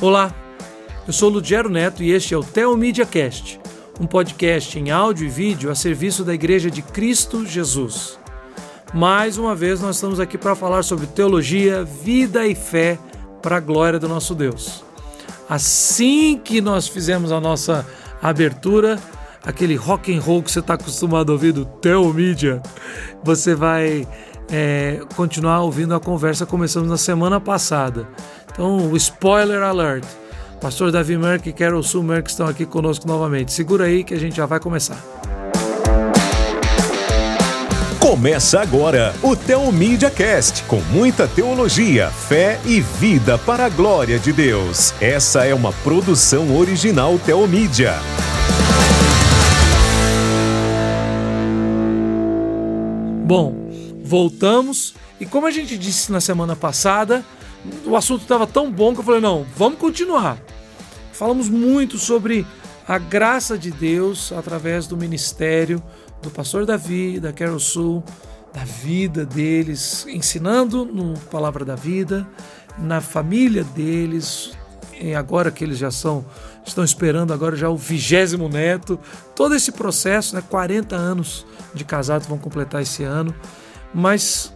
Olá, eu sou Ludgero Neto e este é o Teomídia Cast, um podcast em áudio e vídeo a serviço da Igreja de Cristo Jesus. Mais uma vez nós estamos aqui para falar sobre teologia, vida e fé para a glória do nosso Deus. Assim que nós fizemos a nossa abertura, aquele rock and roll que você está acostumado a ouvir do Teomídia, você vai é, continuar ouvindo a conversa começamos na semana passada. Então, o spoiler alert. Pastor Davi Merck e Carol Sue Merck estão aqui conosco novamente. Segura aí que a gente já vai começar. Começa agora o Teomídia Cast, com muita teologia, fé e vida para a glória de Deus. Essa é uma produção original Teomídia. Bom, voltamos e como a gente disse na semana passada, o assunto estava tão bom que eu falei: não, vamos continuar. Falamos muito sobre a graça de Deus através do ministério do pastor Davi, da Carol Sul, da vida deles, ensinando no Palavra da Vida, na família deles, agora que eles já são, estão esperando agora já o vigésimo neto, todo esse processo, né, 40 anos de casados vão completar esse ano, mas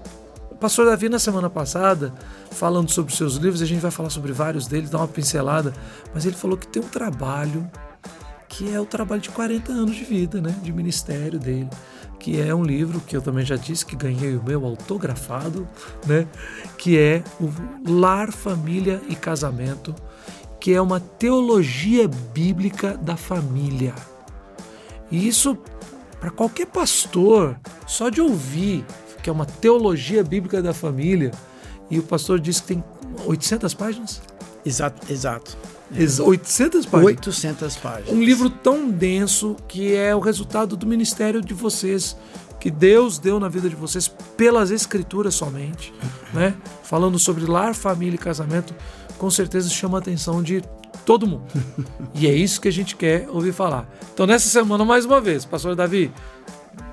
o pastor Davi na semana passada falando sobre seus livros, a gente vai falar sobre vários deles, dar uma pincelada, mas ele falou que tem um trabalho que é o trabalho de 40 anos de vida, né, de ministério dele, que é um livro que eu também já disse que ganhei o meu autografado, né, que é o Lar, Família e Casamento, que é uma teologia bíblica da família. E isso para qualquer pastor, só de ouvir que é uma teologia bíblica da família, e o pastor disse que tem 800 páginas? Exato, exato. 800 páginas. 800 páginas. Um livro tão denso que é o resultado do ministério de vocês, que Deus deu na vida de vocês pelas escrituras somente, né? Falando sobre lar, família e casamento, com certeza chama a atenção de todo mundo. E é isso que a gente quer ouvir falar. Então, nessa semana, mais uma vez, pastor Davi,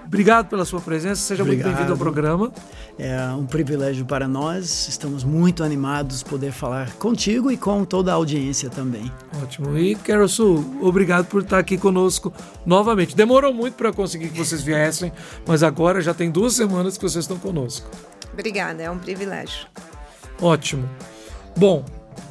Obrigado pela sua presença, seja Obrigado. muito bem-vindo ao programa. É um privilégio para nós, estamos muito animados poder falar contigo e com toda a audiência também. Ótimo. E Carol Su, obrigado por estar aqui conosco novamente. Demorou muito para conseguir que vocês viessem, mas agora já tem duas semanas que vocês estão conosco. Obrigada, é um privilégio. Ótimo. Bom,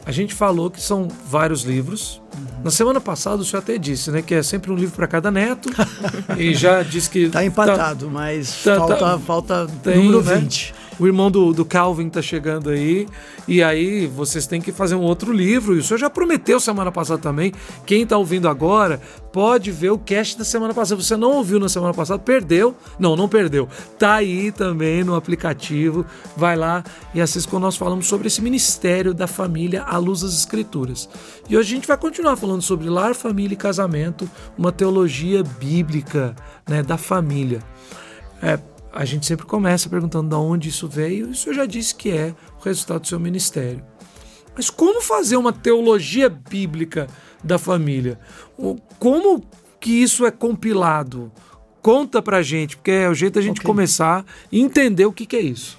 a gente falou que são vários livros. Uhum. Na semana passada o senhor até disse, né, que é sempre um livro para cada neto. e já disse que está empatado, tá, mas tá, falta, tá, falta número 20. Né? O irmão do, do Calvin está chegando aí, e aí vocês têm que fazer um outro livro. E o senhor já prometeu semana passada também. Quem está ouvindo agora pode ver o cast da semana passada. Você não ouviu na semana passada, perdeu. Não, não perdeu. Tá aí também no aplicativo. Vai lá e assista quando nós falamos sobre esse ministério da família à luz das escrituras. E hoje a gente vai continuar falando sobre lar, família e casamento, uma teologia bíblica né, da família. É, a gente sempre começa perguntando de onde isso veio, e o senhor já disse que é o resultado do seu ministério. Mas como fazer uma teologia bíblica da família? Como que isso é compilado? Conta pra gente, porque é o jeito da gente okay. começar e entender o que, que é isso.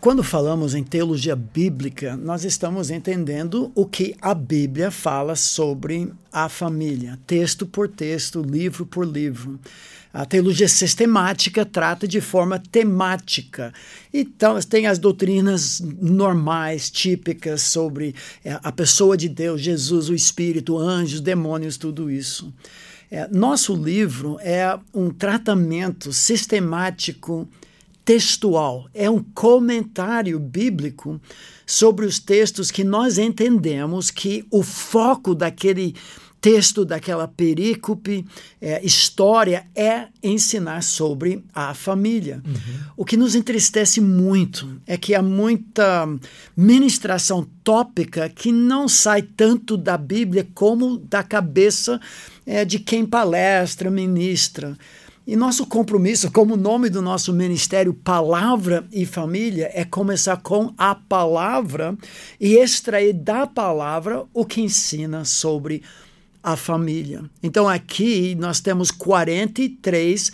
Quando falamos em teologia bíblica, nós estamos entendendo o que a Bíblia fala sobre a família, texto por texto, livro por livro. A teologia sistemática trata de forma temática. Então, tem as doutrinas normais, típicas sobre é, a pessoa de Deus, Jesus, o Espírito, anjos, demônios, tudo isso. É, nosso livro é um tratamento sistemático textual, é um comentário bíblico sobre os textos que nós entendemos que o foco daquele texto daquela perícope, é, história, é ensinar sobre a família. Uhum. O que nos entristece muito é que há muita ministração tópica que não sai tanto da Bíblia como da cabeça é, de quem palestra, ministra. E nosso compromisso, como o nome do nosso ministério, Palavra e Família, é começar com a palavra e extrair da palavra o que ensina sobre a família. Então aqui nós temos 43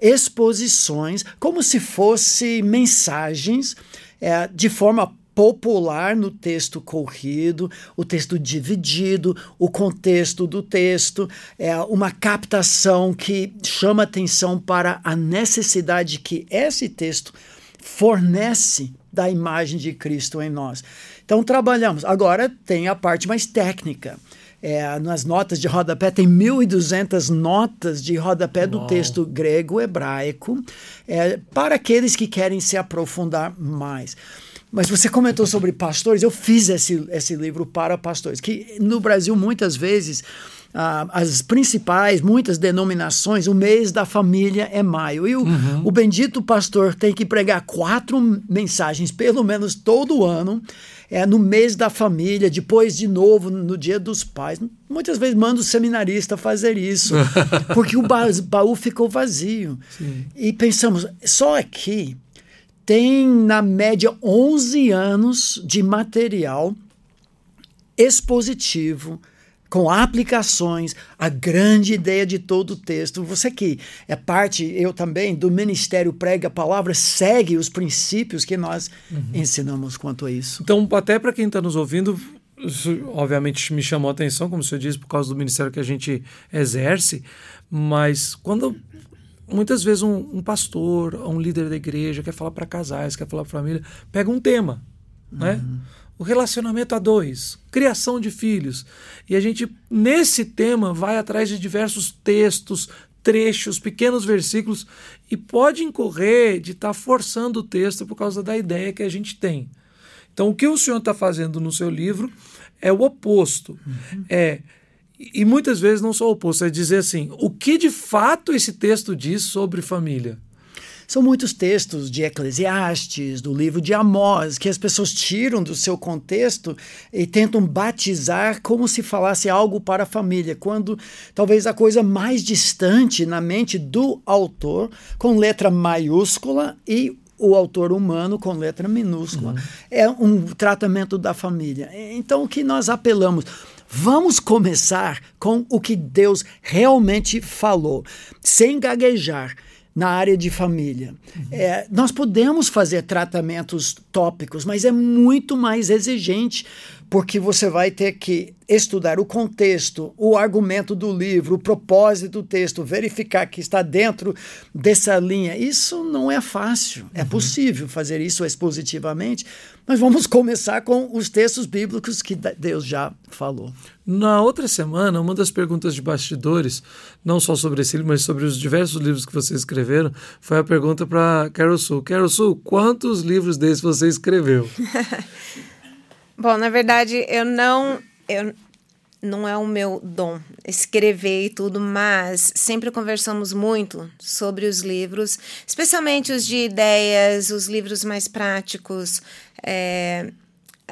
exposições, como se fossem mensagens é, de forma popular no texto corrido, o texto dividido, o contexto do texto, é uma captação que chama atenção para a necessidade que esse texto fornece da imagem de Cristo em nós. Então trabalhamos. Agora tem a parte mais técnica. É, nas notas de rodapé, tem 1.200 notas de rodapé do texto grego-hebraico, é, para aqueles que querem se aprofundar mais. Mas você comentou sobre pastores, eu fiz esse, esse livro para pastores, que no Brasil muitas vezes as principais, muitas denominações, o mês da família é maio. E o, uhum. o bendito pastor tem que pregar quatro mensagens, pelo menos todo ano, é, no mês da família, depois de novo no dia dos pais. Muitas vezes manda o seminarista fazer isso, porque o baú ficou vazio. Sim. E pensamos, só aqui tem na média 11 anos de material expositivo com aplicações, a grande ideia de todo o texto. Você que é parte, eu também, do Ministério Prega a Palavra, segue os princípios que nós uhum. ensinamos quanto a isso. Então, até para quem está nos ouvindo, isso, obviamente me chamou a atenção, como o senhor disse, por causa do ministério que a gente exerce, mas quando muitas vezes um, um pastor, um líder da igreja quer falar para casais, quer falar para família, pega um tema, né? uhum. né? O relacionamento a dois, criação de filhos. E a gente, nesse tema, vai atrás de diversos textos, trechos, pequenos versículos, e pode incorrer de estar tá forçando o texto por causa da ideia que a gente tem. Então, o que o senhor está fazendo no seu livro é o oposto. Uhum. É e muitas vezes não só o oposto, é dizer assim: o que de fato esse texto diz sobre família? São muitos textos de Eclesiastes, do livro de Amós, que as pessoas tiram do seu contexto e tentam batizar como se falasse algo para a família, quando talvez a coisa mais distante na mente do autor, com letra maiúscula e o autor humano com letra minúscula. Uhum. É um tratamento da família. Então, o que nós apelamos? Vamos começar com o que Deus realmente falou, sem gaguejar na área de família. Uhum. É, nós podemos fazer tratamentos tópicos, mas é muito mais exigente, porque você vai ter que estudar o contexto, o argumento do livro, o propósito do texto, verificar que está dentro dessa linha. Isso não é fácil. É uhum. Possível fazer isso expositivamente, mas vamos começar com os textos bíblicos que Deus já falou. Na outra semana, uma das perguntas de bastidores, não só sobre esse livro, mas sobre os diversos livros que vocês escreveram, foi a pergunta para Carol Sul. Carol Sul, quantos livros desses você escreveu? Bom, na verdade, eu não. Eu, não é o meu dom escrever e tudo, mas sempre conversamos muito sobre os livros, especialmente os de ideias, os livros mais práticos, é,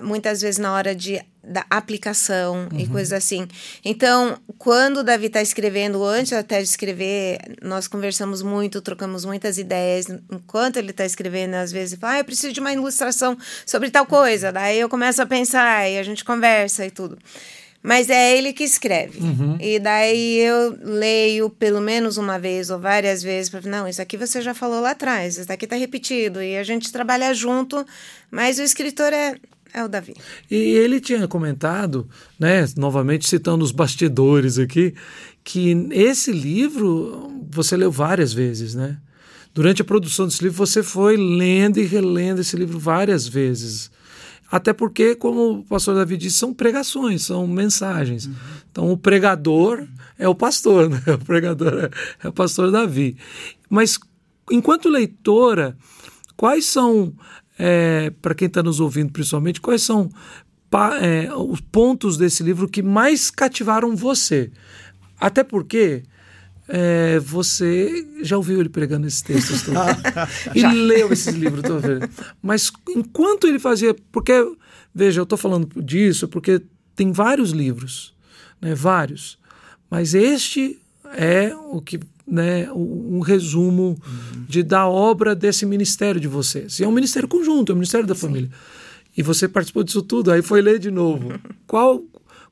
muitas vezes na hora de da aplicação uhum. e coisas assim. Então, quando o Davi está escrevendo, antes até de escrever, nós conversamos muito, trocamos muitas ideias. Enquanto ele está escrevendo, às vezes, fala, ah, eu preciso de uma ilustração sobre tal coisa. Daí eu começo a pensar e a gente conversa e tudo. Mas é ele que escreve. Uhum. E daí eu leio pelo menos uma vez ou várias vezes para não, isso aqui você já falou lá atrás, isso aqui está repetido e a gente trabalha junto, mas o escritor é é o Davi. E ele tinha comentado, né, novamente citando os bastidores aqui, que esse livro você leu várias vezes, né? Durante a produção desse livro você foi lendo e relendo esse livro várias vezes. Até porque, como o pastor Davi disse, são pregações, são mensagens. Uhum. Então o pregador é o pastor, né? O pregador é, é o pastor Davi. Mas enquanto leitora, quais são é, para quem está nos ouvindo principalmente, quais são é, os pontos desse livro que mais cativaram você? Até porque é, você já ouviu ele pregando esses textos todos. e leu esses livros todos. Mas enquanto ele fazia. Porque, veja, eu estou falando disso porque tem vários livros, né, vários. Mas este é o que né, um resumo uhum. de, da obra desse ministério de vocês. E é um ministério conjunto, é um ministério da Sim. família. E você participou disso tudo, aí foi ler de novo. Qual,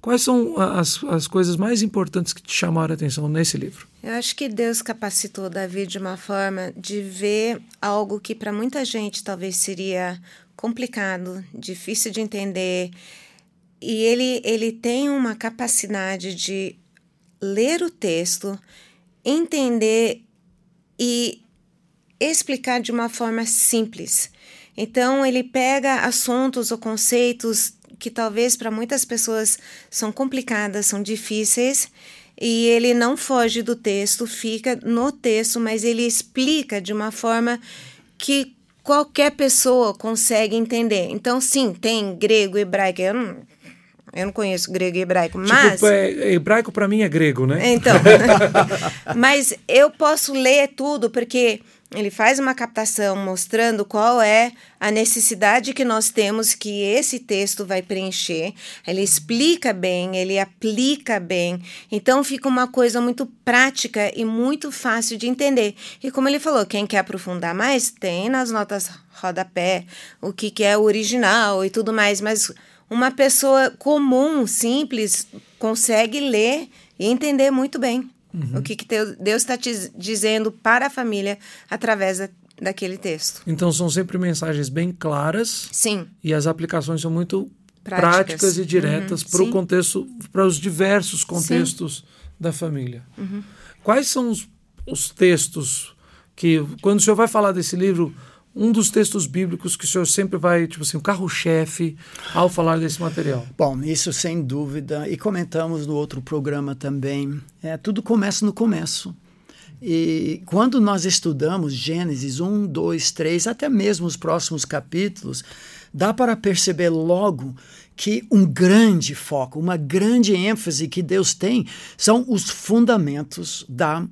quais são as, as coisas mais importantes que te chamaram a atenção nesse livro? Eu acho que Deus capacitou Davi de uma forma de ver algo que para muita gente talvez seria complicado, difícil de entender. E ele, ele tem uma capacidade de ler o texto, entender e explicar de uma forma simples. Então, ele pega assuntos ou conceitos que talvez para muitas pessoas são complicadas, são difíceis, e ele não foge do texto, fica no texto, mas ele explica de uma forma que qualquer pessoa consegue entender. Então, sim, tem grego, hebraico. Eu não, eu não conheço grego e hebraico, tipo, mas. É, hebraico para mim é grego, né? Então. mas eu posso ler tudo, porque ele faz uma captação mostrando qual é a necessidade que nós temos que esse texto vai preencher. Ele explica bem, ele aplica bem. Então fica uma coisa muito prática e muito fácil de entender. E como ele falou, quem quer aprofundar mais, tem nas notas rodapé o que, que é o original e tudo mais. Mas uma pessoa comum, simples, consegue ler e entender muito bem. Uhum. O que, que Deus está te dizendo para a família através da, daquele texto. Então são sempre mensagens bem claras. Sim. E as aplicações são muito práticas, práticas e diretas uhum. para o contexto, para os diversos contextos Sim. da família. Uhum. Quais são os, os textos que, quando o senhor vai falar desse livro, um dos textos bíblicos que o senhor sempre vai, tipo assim, o carro-chefe ao falar desse material? Bom, isso sem dúvida. E comentamos no outro programa também. É, tudo começa no começo. E quando nós estudamos Gênesis 1, 2, 3, até mesmo os próximos capítulos, dá para perceber logo que um grande foco, uma grande ênfase que Deus tem são os fundamentos da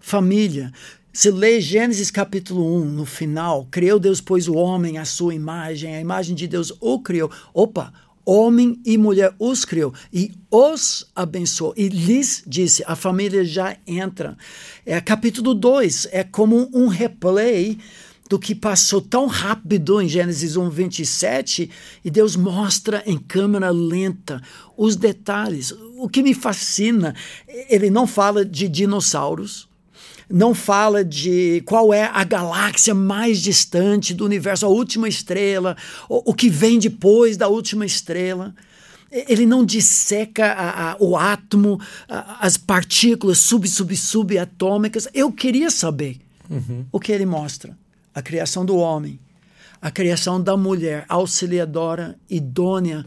família. Se lê Gênesis capítulo 1, no final, criou Deus, pois o homem, a sua imagem, a imagem de Deus o criou. Opa, homem e mulher os criou e os abençoou e lhes disse, a família já entra. É capítulo 2, é como um replay do que passou tão rápido em Gênesis 1, 27, e Deus mostra em câmera lenta os detalhes. O que me fascina, ele não fala de dinossauros, não fala de qual é a galáxia mais distante do universo, a última estrela, o, o que vem depois da última estrela. Ele não disseca a, a, o átomo, a, as partículas sub, sub, subatômicas. Eu queria saber uhum. o que ele mostra. A criação do homem, a criação da mulher auxiliadora, idônea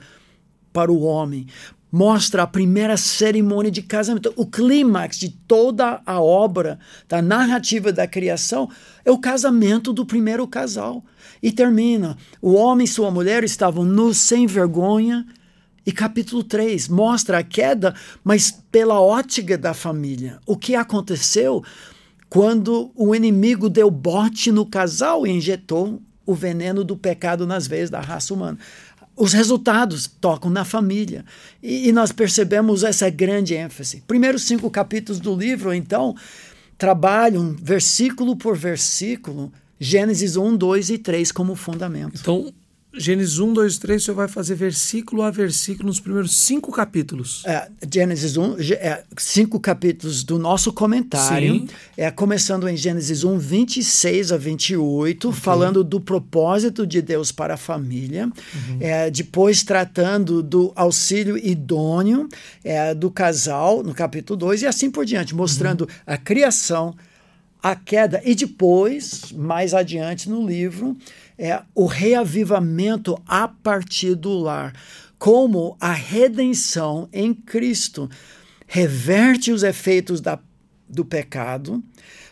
para o homem, mostra a primeira cerimônia de casamento. O clímax de toda a obra, da narrativa da criação, é o casamento do primeiro casal. E termina: o homem e sua mulher estavam nus, sem vergonha. E capítulo 3 mostra a queda, mas pela ótica da família. O que aconteceu quando o inimigo deu bote no casal e injetou o veneno do pecado nas veias da raça humana os resultados tocam na família. E, e, nós percebemos essa grande ênfase. Primeiros cinco capítulos do livro, então, trabalham versículo por versículo Gênesis 1, 2 e 3 como fundamento. Então, Gênesis 1, 2, 3, o senhor vai fazer versículo a versículo nos primeiros cinco capítulos. É, Gênesis 1, é, cinco capítulos do nosso comentário. Sim. É, começando em Gênesis 1, 26 a 28, okay. falando do propósito de Deus para a família. Uhum. É, depois tratando do auxílio idôneo é, do casal, no capítulo 2, e assim por diante, mostrando uhum. a criação, a queda, e depois, mais adiante no livro, é o reavivamento a partir do lar, como a redenção em Cristo reverte os efeitos da, do pecado,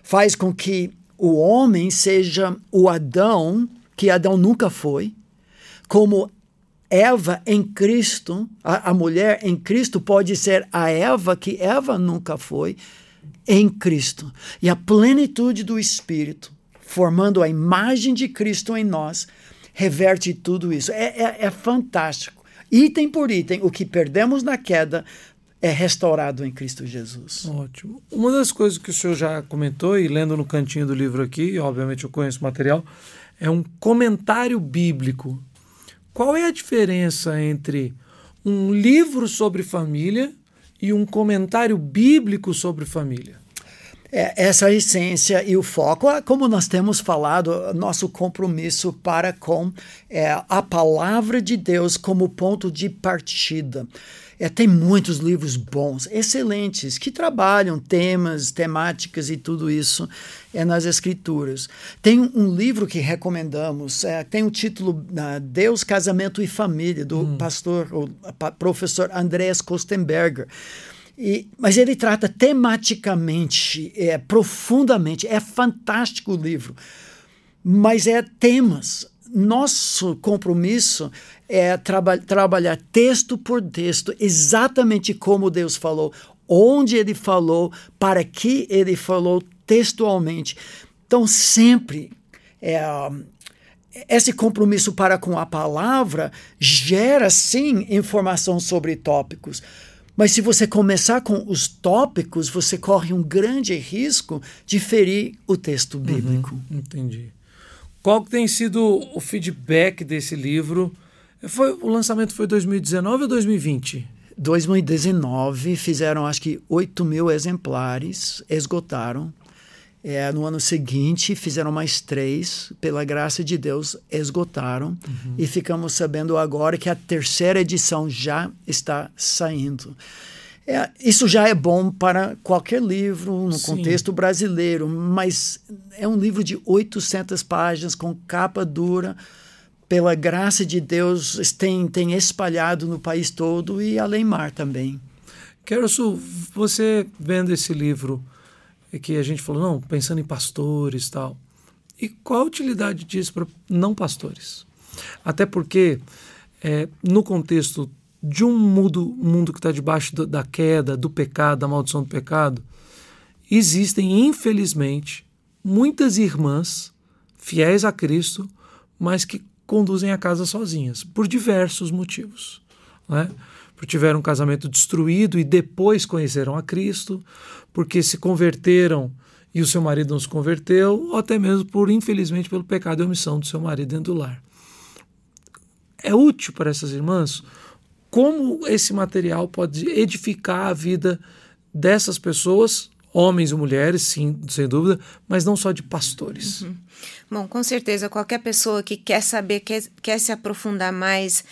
faz com que o homem seja o Adão que Adão nunca foi, como Eva em Cristo, a, a mulher em Cristo pode ser a Eva que Eva nunca foi, em Cristo. E a plenitude do Espírito formando a imagem de Cristo em nós, reverte tudo isso. É, é, é fantástico. Item por item, o que perdemos na queda é restaurado em Cristo Jesus. Ótimo. Uma das coisas que o senhor já comentou, e lendo no cantinho do livro aqui, obviamente eu conheço o material, é um comentário bíblico. Qual é a diferença entre um livro sobre família e um comentário bíblico sobre família? É, essa essência e o foco, é como nós temos falado, nosso compromisso para com é, a palavra de Deus como ponto de partida. É, tem muitos livros bons, excelentes, que trabalham temas, temáticas e tudo isso é nas Escrituras. Tem um livro que recomendamos, é, tem o título uh, Deus, Casamento e Família, do hum. pastor, o professor Andreas Kostenberger. E, mas ele trata tematicamente, é, profundamente, é fantástico o livro, mas é temas. Nosso compromisso é traba trabalhar texto por texto, exatamente como Deus falou, onde ele falou, para que ele falou textualmente. Então, sempre é, esse compromisso para com a palavra gera, sim, informação sobre tópicos. Mas se você começar com os tópicos, você corre um grande risco de ferir o texto uhum, bíblico. Uhum, entendi. Qual tem sido o feedback desse livro? Foi, o lançamento foi 2019 ou 2020? 2019, fizeram acho que 8 mil exemplares, esgotaram. É, no ano seguinte, fizeram mais três, pela graça de Deus, esgotaram. Uhum. E ficamos sabendo agora que a terceira edição já está saindo. É, isso já é bom para qualquer livro, no Sim. contexto brasileiro, mas é um livro de 800 páginas, com capa dura. Pela graça de Deus, tem, tem espalhado no país todo e além mar também. Quero, você vendo esse livro, é que a gente falou, não, pensando em pastores tal. E qual a utilidade disso para não pastores? Até porque, é, no contexto de um mundo, mundo que está debaixo da queda, do pecado, da maldição do pecado, existem, infelizmente, muitas irmãs fiéis a Cristo, mas que conduzem a casa sozinhas, por diversos motivos. Né? Porque tiveram um casamento destruído e depois conheceram a Cristo, porque se converteram e o seu marido não se converteu, ou até mesmo por, infelizmente, pelo pecado e omissão do seu marido dentro do lar. É útil para essas irmãs como esse material pode edificar a vida dessas pessoas, homens e mulheres, sim, sem dúvida, mas não só de pastores. Uhum. Bom, com certeza, qualquer pessoa que quer saber, quer, quer se aprofundar mais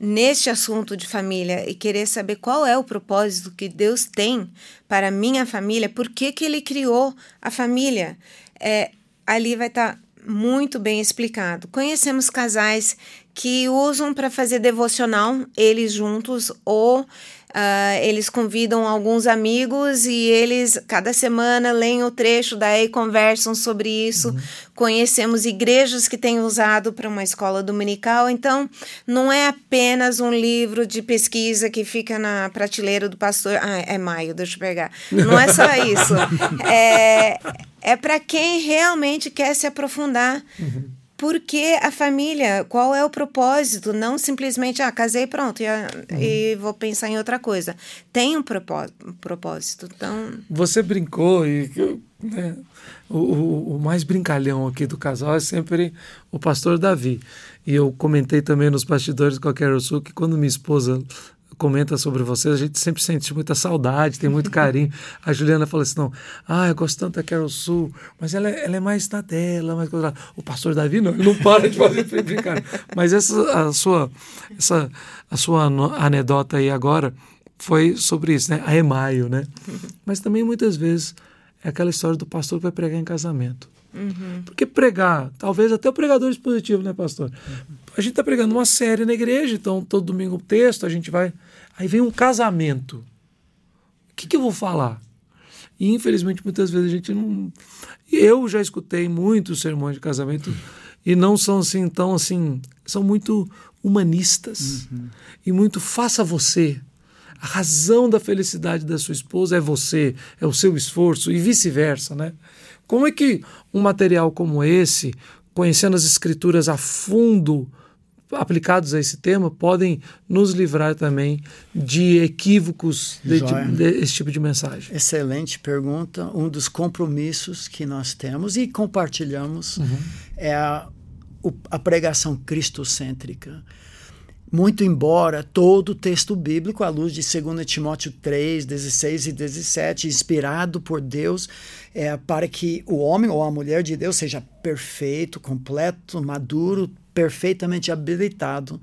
neste assunto de família e querer saber qual é o propósito que Deus tem para a minha família, por que, que Ele criou a família, é, ali vai estar tá muito bem explicado. Conhecemos casais que usam para fazer devocional, eles juntos, ou Uh, eles convidam alguns amigos e eles, cada semana, leem o trecho, daí conversam sobre isso. Uhum. Conhecemos igrejas que têm usado para uma escola dominical. Então, não é apenas um livro de pesquisa que fica na prateleira do pastor. Ah, é maio, deixa eu pegar. Não é só isso. é, é para quem realmente quer se aprofundar. Uhum porque a família, qual é o propósito? Não simplesmente, ah, casei pronto e, uhum. e vou pensar em outra coisa. Tem um propósito. Então... Você brincou e né, o, o, o, mais brincalhão aqui do casal é sempre o pastor Davi. E eu comentei também nos bastidores com a Carol Sul que quando minha esposa comenta sobre vocês, a gente sempre sente muita saudade, tem muito carinho. A Juliana falou assim: não, ah, eu gosto tanto da Carol Sul, mas ela, ela é mais na dela, mais coisa. O pastor Davi não, ele não para de fazer brincar. Mas essa a sua, essa, a sua anedota aí agora foi sobre isso, né? A Emaio, né? Mas também muitas vezes é aquela história do pastor que vai pregar em casamento. Uhum. Porque pregar, talvez até o pregador expositivo, né, pastor? Uhum. A gente está pregando uma série na igreja, então todo domingo o texto, a gente vai Aí vem um casamento. O que, que eu vou falar? E infelizmente muitas vezes a gente não. Eu já escutei muitos sermões de casamento e não são assim tão assim. São muito humanistas uhum. e muito faça você. A razão da felicidade da sua esposa é você, é o seu esforço e vice-versa, né? Como é que um material como esse, conhecendo as escrituras a fundo, aplicados a esse tema podem nos livrar também de equívocos desse de, de, tipo de mensagem? Excelente pergunta. Um dos compromissos que nós temos e compartilhamos uhum. é a, a pregação cristocêntrica. Muito embora todo o texto bíblico, à luz de 2 Timóteo 3, 16 e 17, inspirado por Deus, é, para que o homem ou a mulher de Deus seja perfeito, completo, maduro, perfeitamente habilitado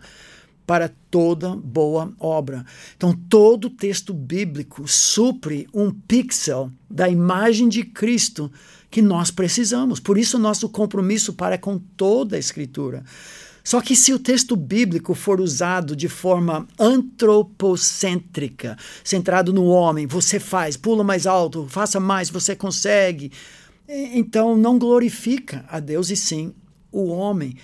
para toda boa obra. Então, todo texto bíblico supre um pixel da imagem de Cristo que nós precisamos. Por isso, nosso compromisso para com toda a Escritura. Só que se o texto bíblico for usado de forma antropocêntrica, centrado no homem, você faz, pula mais alto, faça mais, você consegue, então não glorifica a Deus e sim o homem.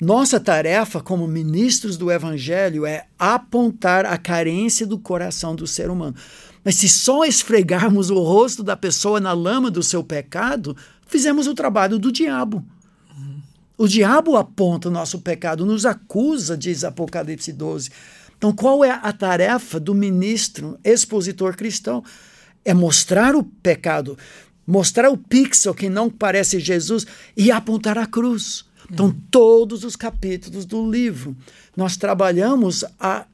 Nossa tarefa como ministros do Evangelho é apontar a carência do coração do ser humano. Mas se só esfregarmos o rosto da pessoa na lama do seu pecado, fizemos o trabalho do diabo. O diabo aponta o nosso pecado, nos acusa, diz Apocalipse 12. Então, qual é a tarefa do ministro expositor cristão? É mostrar o pecado, mostrar o pixel que não parece Jesus e apontar a cruz. Então, uhum. todos os capítulos do livro, nós trabalhamos a,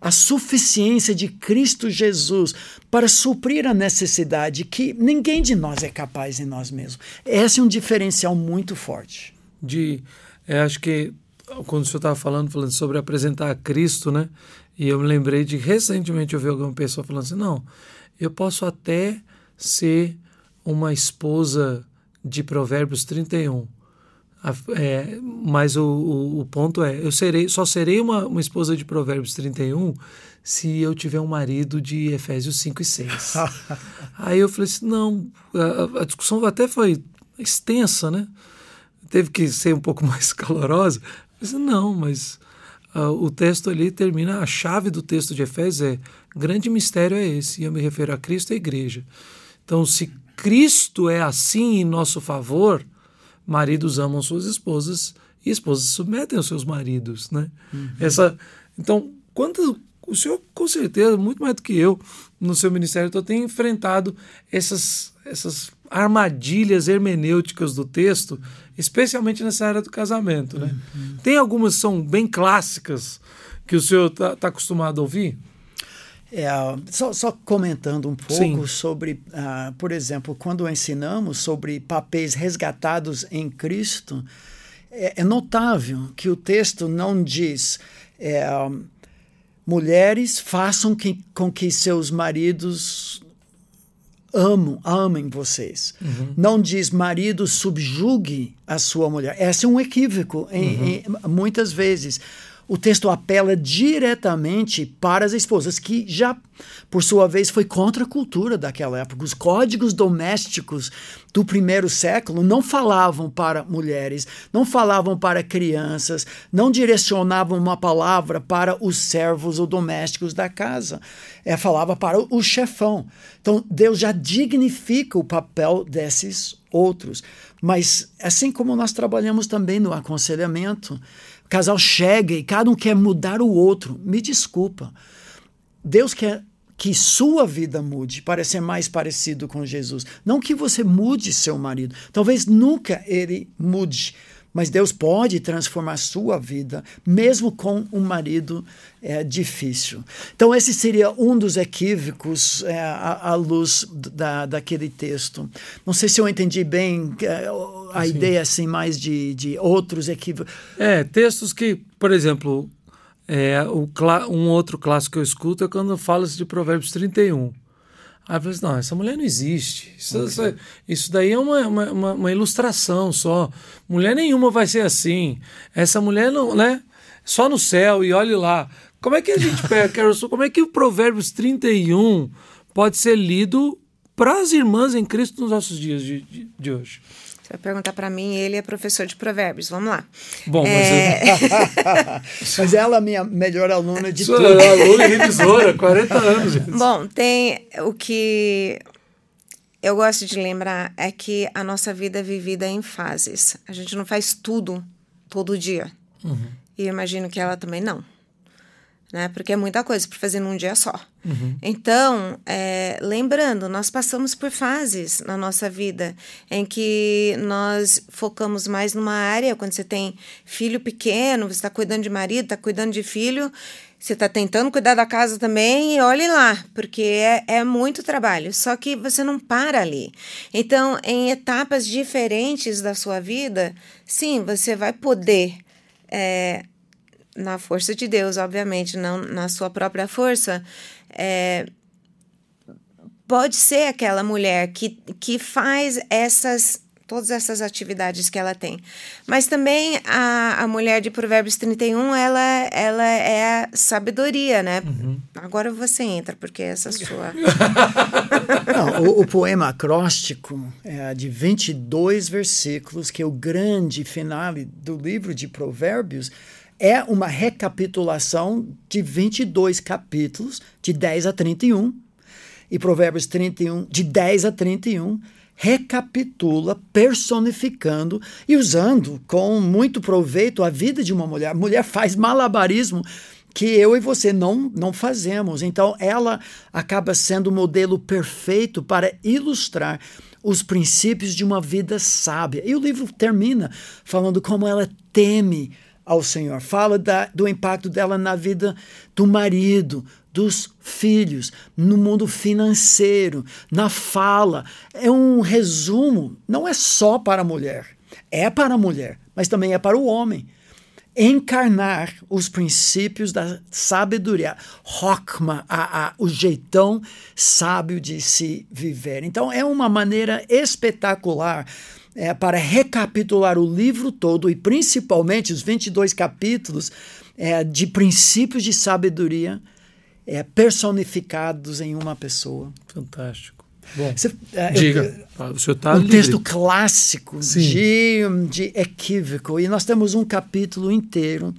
a suficiência de Cristo Jesus para suprir a necessidade que ninguém de nós é capaz em nós mesmos. Esse é um diferencial muito forte de é, acho que quando o senhor estava falando, falando sobre apresentar a Cristo, né? E eu me lembrei de recentemente eu vi alguma pessoa falando assim, não, eu posso até ser uma esposa de Provérbios 31. É, mas o, o, o, ponto é, eu serei, só serei uma, uma esposa de Provérbios 31 se eu tiver um marido de Efésios 5 e 6. Aí eu falei assim, não, a, a discussão até foi extensa, né? teve que ser um pouco mais calorosa. Mas não, mas uh, o texto ali termina, a chave do texto de Efésios é grande mistério é esse, e eu me refiro a Cristo e a igreja. Então, se Cristo é assim em nosso favor, maridos amam suas esposas e esposas submetem aos seus maridos, né? Uhum. Essa, então, quando o senhor com certeza muito mais do que eu no seu ministério então, tem enfrentado essas essas armadilhas hermenêuticas do texto, especialmente nessa área do casamento. Né? Uhum. Tem algumas que são bem clássicas que o senhor está tá acostumado a ouvir? É, só, só, comentando um pouco Sim. sobre, uh, por exemplo, quando ensinamos sobre papéis resgatados em Cristo, é, é notável que o texto não diz é, mulheres façam que, com que seus maridos amo, amem vocês. Uhum. Não diz marido subjugue a sua mulher. Esse é um equívoco em, uhum. em, muitas vezes o texto apela diretamente para as esposas, que já, por sua vez, foi contra a cultura daquela época. Os códigos domésticos do primeiro século não falavam para mulheres, não falavam para crianças, não direcionavam uma palavra para os servos ou domésticos da casa. É, falava para o chefão. Então, Deus já dignifica o papel desses outros. Mas, assim como nós trabalhamos também no aconselhamento, o casal chega e cada um quer mudar o outro. Me desculpa. Deus quer que sua vida mude para ser mais parecido com Jesus. Não que você mude seu marido. Talvez nunca ele mude. Mas Deus pode transformar sua vida, mesmo com um marido é, difícil. Então, esse seria um dos equívocos é, à, à, luz da, daquele texto. Não sei se eu entendi bem é, a Sim. ideia assim, mais de, de outros equívocos. É, textos que, por exemplo, é, o, um outro clássico que eu escuto é quando fala-se de Provérbios 31. Aí eu falei assim, não, essa mulher não existe. Isso, okay. isso daí é uma, uma, uma, ilustração só. Mulher nenhuma vai ser assim. Essa mulher não, né? Só no céu e olhe lá. Como é que a gente pega, Carol, como é que o Provérbios 31 pode ser lido para as irmãs em Cristo nos nossos dias de, de, de hoje? Você vai perguntar para mim, ele é professor de provérbios. Vamos lá. Bom, mas, é... mas ela é minha melhor aluna de Sua tudo. aluna e revisora, 40 anos. Gente. Bom, tem o que eu gosto de lembrar é que a nossa vida é vivida em fases. A gente não faz tudo todo dia. Uhum. E eu imagino que ela também não. Né? Porque é muita coisa para fazer num dia só. Uhum. Então, é, lembrando, nós passamos por fases na nossa vida em que nós focamos mais numa área. Quando você tem filho pequeno, você está cuidando de marido, está cuidando de filho, você está tentando cuidar da casa também e olhe lá, porque é, é muito trabalho. Só que você não para ali. Então, em etapas diferentes da sua vida, sim, você vai poder. É, na força de Deus, obviamente, não na sua própria força, é, pode ser aquela mulher que, que faz essas todas essas atividades que ela tem. Mas também a, a mulher de Provérbios 31, ela, ela é a sabedoria, né? Uhum. Agora você entra, porque essa é sua... Não, o, o, poema acróstico é de 22 versículos, que é o grande finale do livro de Provérbios, é uma recapitulação de 22 capítulos, de 10 a 31, e Provérbios 31, de 10 a 31, recapitula, personificando e usando com muito proveito a vida de uma mulher. A mulher faz malabarismo que eu e você não, não fazemos. Então, ela acaba sendo o modelo perfeito para ilustrar os princípios de uma vida sábia. E o livro termina falando como ela teme ao Senhor. Fala da, do impacto dela na vida do marido, dos filhos, no mundo financeiro, na fala. É um resumo, não é só para a mulher, é para a mulher, mas também é para o homem. Encarnar os princípios da sabedoria, Rockma, a, a, o jeitão sábio de se viver. Então, é uma maneira espetacular é, para recapitular o livro todo e principalmente os 22 capítulos é, de princípios de sabedoria é, personificados em uma pessoa. Fantástico. Bom, Você, é, diga, eu, o senhor está Um livre. texto clássico de, de equívoco. E nós temos um capítulo inteiro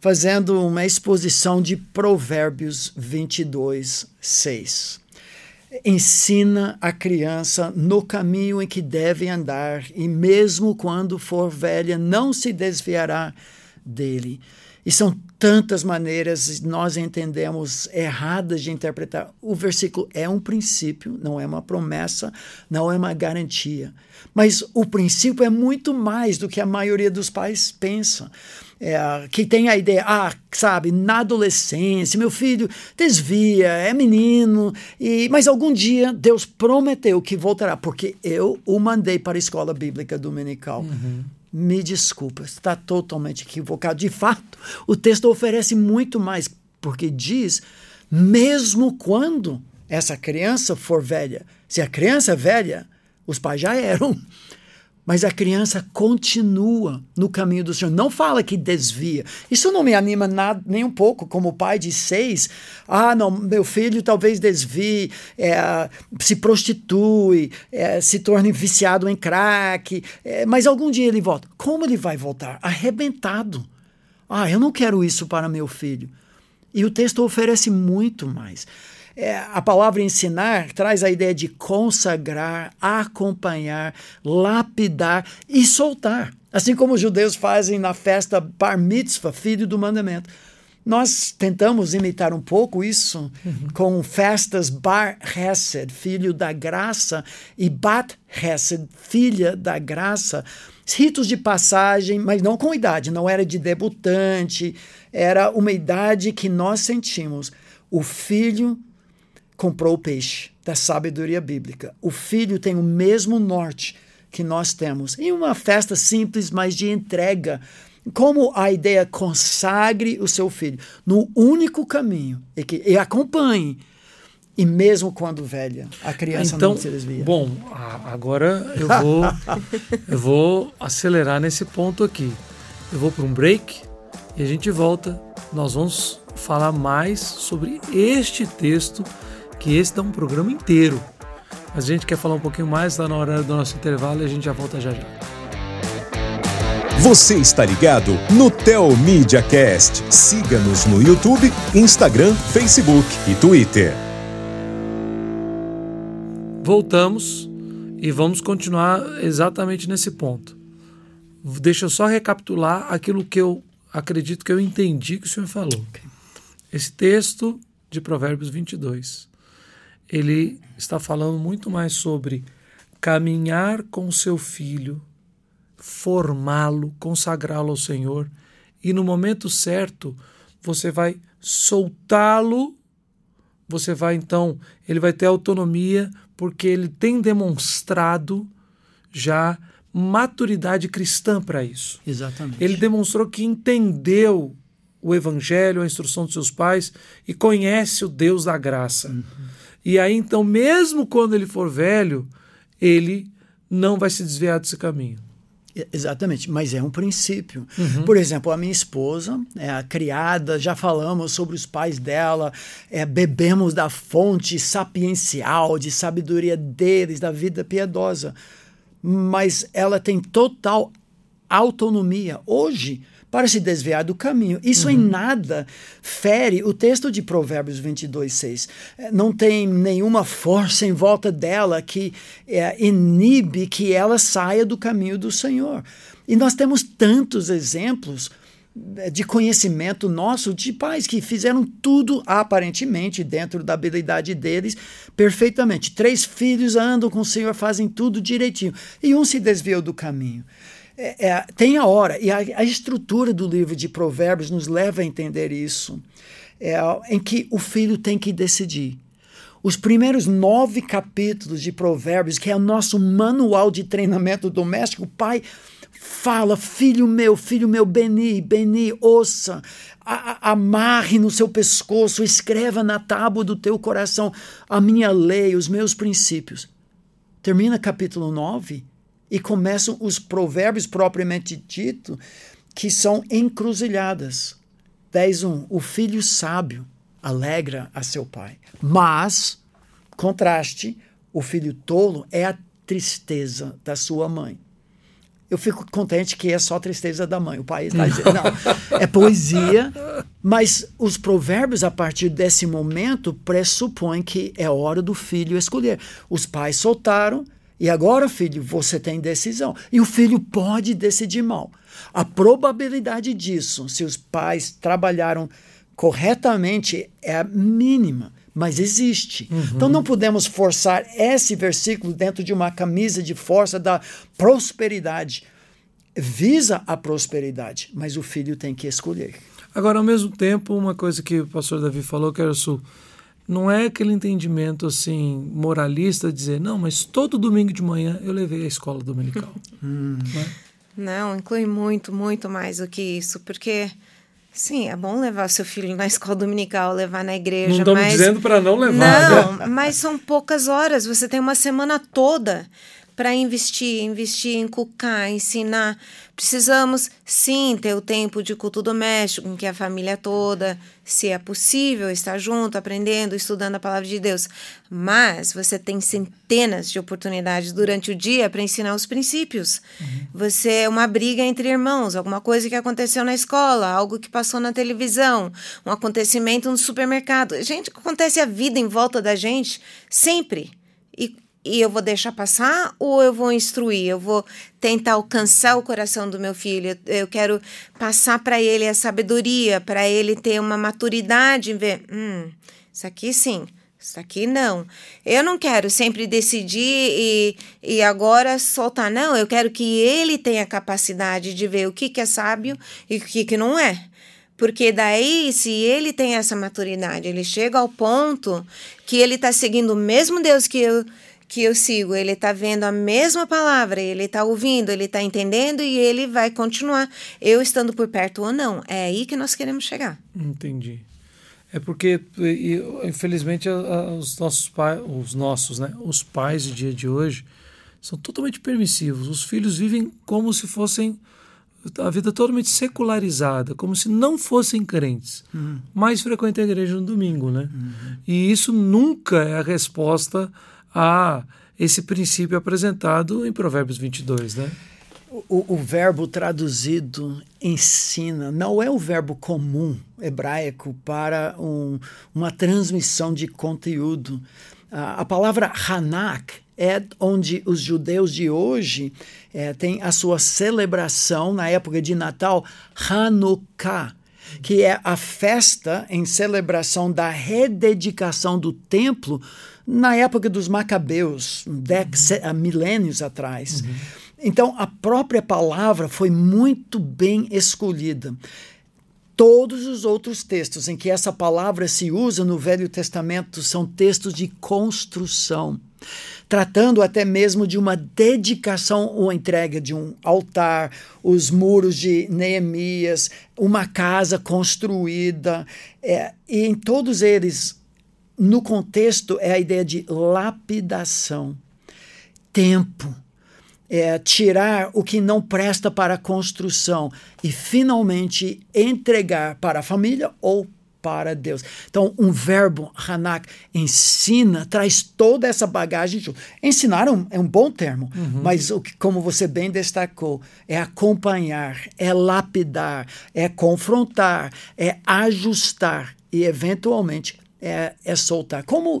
fazendo uma exposição de Provérbios 22, 6 ensina a criança no caminho em que deve andar, e mesmo quando for velha, não se desviará dele. E são tantas maneiras nós entendemos erradas de interpretar. O versículo é um princípio, não é uma promessa, não é uma garantia. Mas o princípio é muito mais do que a maioria dos pais pensa é, que tem a ideia, ah, sabe, na adolescência, meu filho desvia, é menino, e mas algum dia Deus prometeu que voltará, porque eu o mandei para a escola bíblica dominical. Uhum. Me desculpa, está totalmente equivocado. De fato, o texto oferece muito mais, porque diz, mesmo quando essa criança for velha, se a criança é velha, os pais já eram mas a criança continua no caminho do Senhor. Não fala que desvia. Isso não me anima nada, nem um pouco, como pai de seis. Ah, não, meu filho talvez desvie, é, se prostitui, é, se torne viciado em crack, é, mas algum dia ele volta. Como ele vai voltar? Arrebentado. Ah, eu não quero isso para meu filho. E o texto oferece muito mais. É, a palavra ensinar traz a ideia de consagrar, acompanhar, lapidar e soltar. Assim como os judeus fazem na festa Bar Mitzvah, filho do mandamento. Nós tentamos imitar um pouco isso uhum. com festas Bar Hesed, filho da graça, e Bat Hesed, filha da graça. Ritos de passagem, mas não com idade, não era de debutante, era uma idade que nós sentimos. O filho comprou o peixe da sabedoria bíblica. O filho tem o mesmo norte que nós temos. Em uma festa simples, mas de entrega. Como a ideia consagre o seu filho no único caminho e, que, e acompanhe. E mesmo quando velha, a criança então, não se desvia. Bom, agora eu vou, eu vou acelerar nesse ponto aqui. Eu vou para um break e a gente volta. Nós vamos falar mais sobre este texto que esse dá um programa inteiro. Mas a gente quer falar um pouquinho mais, está na hora do nosso intervalo e a gente já volta já já. Você está ligado no Tel Media Cast. Siga-nos no YouTube, Instagram, Facebook e Twitter. Voltamos e vamos continuar exatamente nesse ponto. Deixa eu só recapitular aquilo que eu acredito que eu entendi que o senhor falou. Esse texto de Provérbios 22, ele está falando muito mais sobre caminhar com seu filho, formá-lo, consagrá-lo ao Senhor, e no momento certo você vai soltá-lo, você vai então, ele vai ter autonomia, porque ele tem demonstrado já maturidade cristã para isso. Exatamente. Ele demonstrou que entendeu o evangelho, a instrução dos seus pais e conhece o Deus da graça. Uhum. E aí então, mesmo quando ele for velho, ele não vai se desviar desse caminho. Exatamente, mas é um princípio. Uhum. Por exemplo, a minha esposa é a criada, já falamos sobre os pais dela, é, bebemos da fonte sapiencial, de sabedoria deles, da vida piedosa. Mas ela tem total autonomia. Hoje, para se desviar do caminho. Isso uhum. em nada fere o texto de Provérbios 22, 6. É, não tem nenhuma força em volta dela que é, inibe que ela saia do caminho do Senhor. E nós temos tantos exemplos é, de conhecimento nosso de pais que fizeram tudo aparentemente dentro da habilidade deles perfeitamente. Três filhos andam com o Senhor, fazem tudo direitinho e um se desviou do caminho. É, é, tem a hora, e a, a, estrutura do livro de Provérbios nos leva a entender isso, é, em que o filho tem que decidir. Os primeiros nove capítulos de Provérbios, que é o nosso manual de treinamento doméstico, o pai fala: Filho meu, filho meu, Beni, Beni, ouça, a, a, amarre no seu pescoço, escreva na tábua do teu coração a minha lei, os meus princípios. Termina capítulo 9 e começam os provérbios propriamente dito, que são encruzilhadas. 10.1. O filho sábio alegra a seu pai. Mas, contraste, o filho tolo é a tristeza da sua mãe. Eu fico contente que é só tristeza da mãe. O pai está dizendo, não, é poesia, mas os provérbios, a partir desse momento, pressupõem que é hora do filho escolher. Os pais soltaram, e agora, filho, você tem decisão. E o filho pode decidir mal. A probabilidade disso, se os pais trabalharam corretamente, é mínima, mas existe. Uhum. Então não podemos forçar esse versículo dentro de uma camisa de força da prosperidade. Visa a prosperidade, mas o filho tem que escolher. Agora, ao mesmo tempo, uma coisa que o pastor Davi falou, que era o não é aquele entendimento assim moralista dizer não, mas todo domingo de manhã eu levei a escola dominical. hum. não, não, inclui muito, muito mais do que isso, porque sim, é bom levar seu filho na escola dominical, levar na igreja. Não estamos mas... dizendo para não levar. Não, né? mas são poucas horas. Você tem uma semana toda para investir, investir, inculcar, ensinar. Precisamos sim ter o tempo de culto doméstico, em que a família toda, se é possível, está junto, aprendendo, estudando a palavra de Deus. Mas você tem centenas de oportunidades durante o dia para ensinar os princípios. Uhum. Você é uma briga entre irmãos, alguma coisa que aconteceu na escola, algo que passou na televisão, um acontecimento no supermercado. Gente, acontece a vida em volta da gente sempre. E eu vou deixar passar ou eu vou instruir? Eu vou tentar alcançar o coração do meu filho. Eu quero passar para ele a sabedoria, para ele ter uma maturidade em ver, hum, isso aqui sim, isso aqui não. Eu não quero sempre decidir e, e agora soltar. Não, eu quero que ele tenha capacidade de ver o que, que é sábio e o que, que não é. Porque daí, se ele tem essa maturidade, ele chega ao ponto que ele está seguindo o mesmo Deus que eu que eu sigo, ele está vendo a mesma palavra, ele está ouvindo, ele está entendendo e ele vai continuar, eu estando por perto ou não. É aí que nós queremos chegar. Entendi. É porque, infelizmente, os nossos pais, os nossos, né, os pais de dia de hoje são totalmente permissivos. Os filhos vivem como se fossem a vida totalmente secularizada, como se não fossem crentes, uhum. mas frequentam a igreja no domingo, né? Uhum. E isso nunca é a resposta a esse princípio apresentado em Provérbios 22, né? O, o, verbo traduzido ensina não é o verbo comum hebraico para um, uma transmissão de conteúdo. a palavra Hanak é onde os judeus de hoje é, têm a sua celebração na época de Natal, Hanukkah. Que é a festa em celebração da rededicação do templo na época dos Macabeus, uhum. milênios atrás. Uhum. Então, a própria palavra foi muito bem escolhida. Todos os outros textos em que essa palavra se usa no Velho Testamento são textos de construção tratando até mesmo de uma dedicação ou entrega de um altar, os muros de Neemias, uma casa construída. É, e em todos eles, no contexto, é a ideia de lapidação, tempo. É, tirar o que não presta para a construção e finalmente entregar para a família ou para Deus. Então, um verbo, Hanak, ensina, traz toda essa bagagem junto. Ensinar é um, é um bom termo, uhum. mas o que, como você bem destacou, é acompanhar, é lapidar, é confrontar, é ajustar e, eventualmente, é, é soltar. Como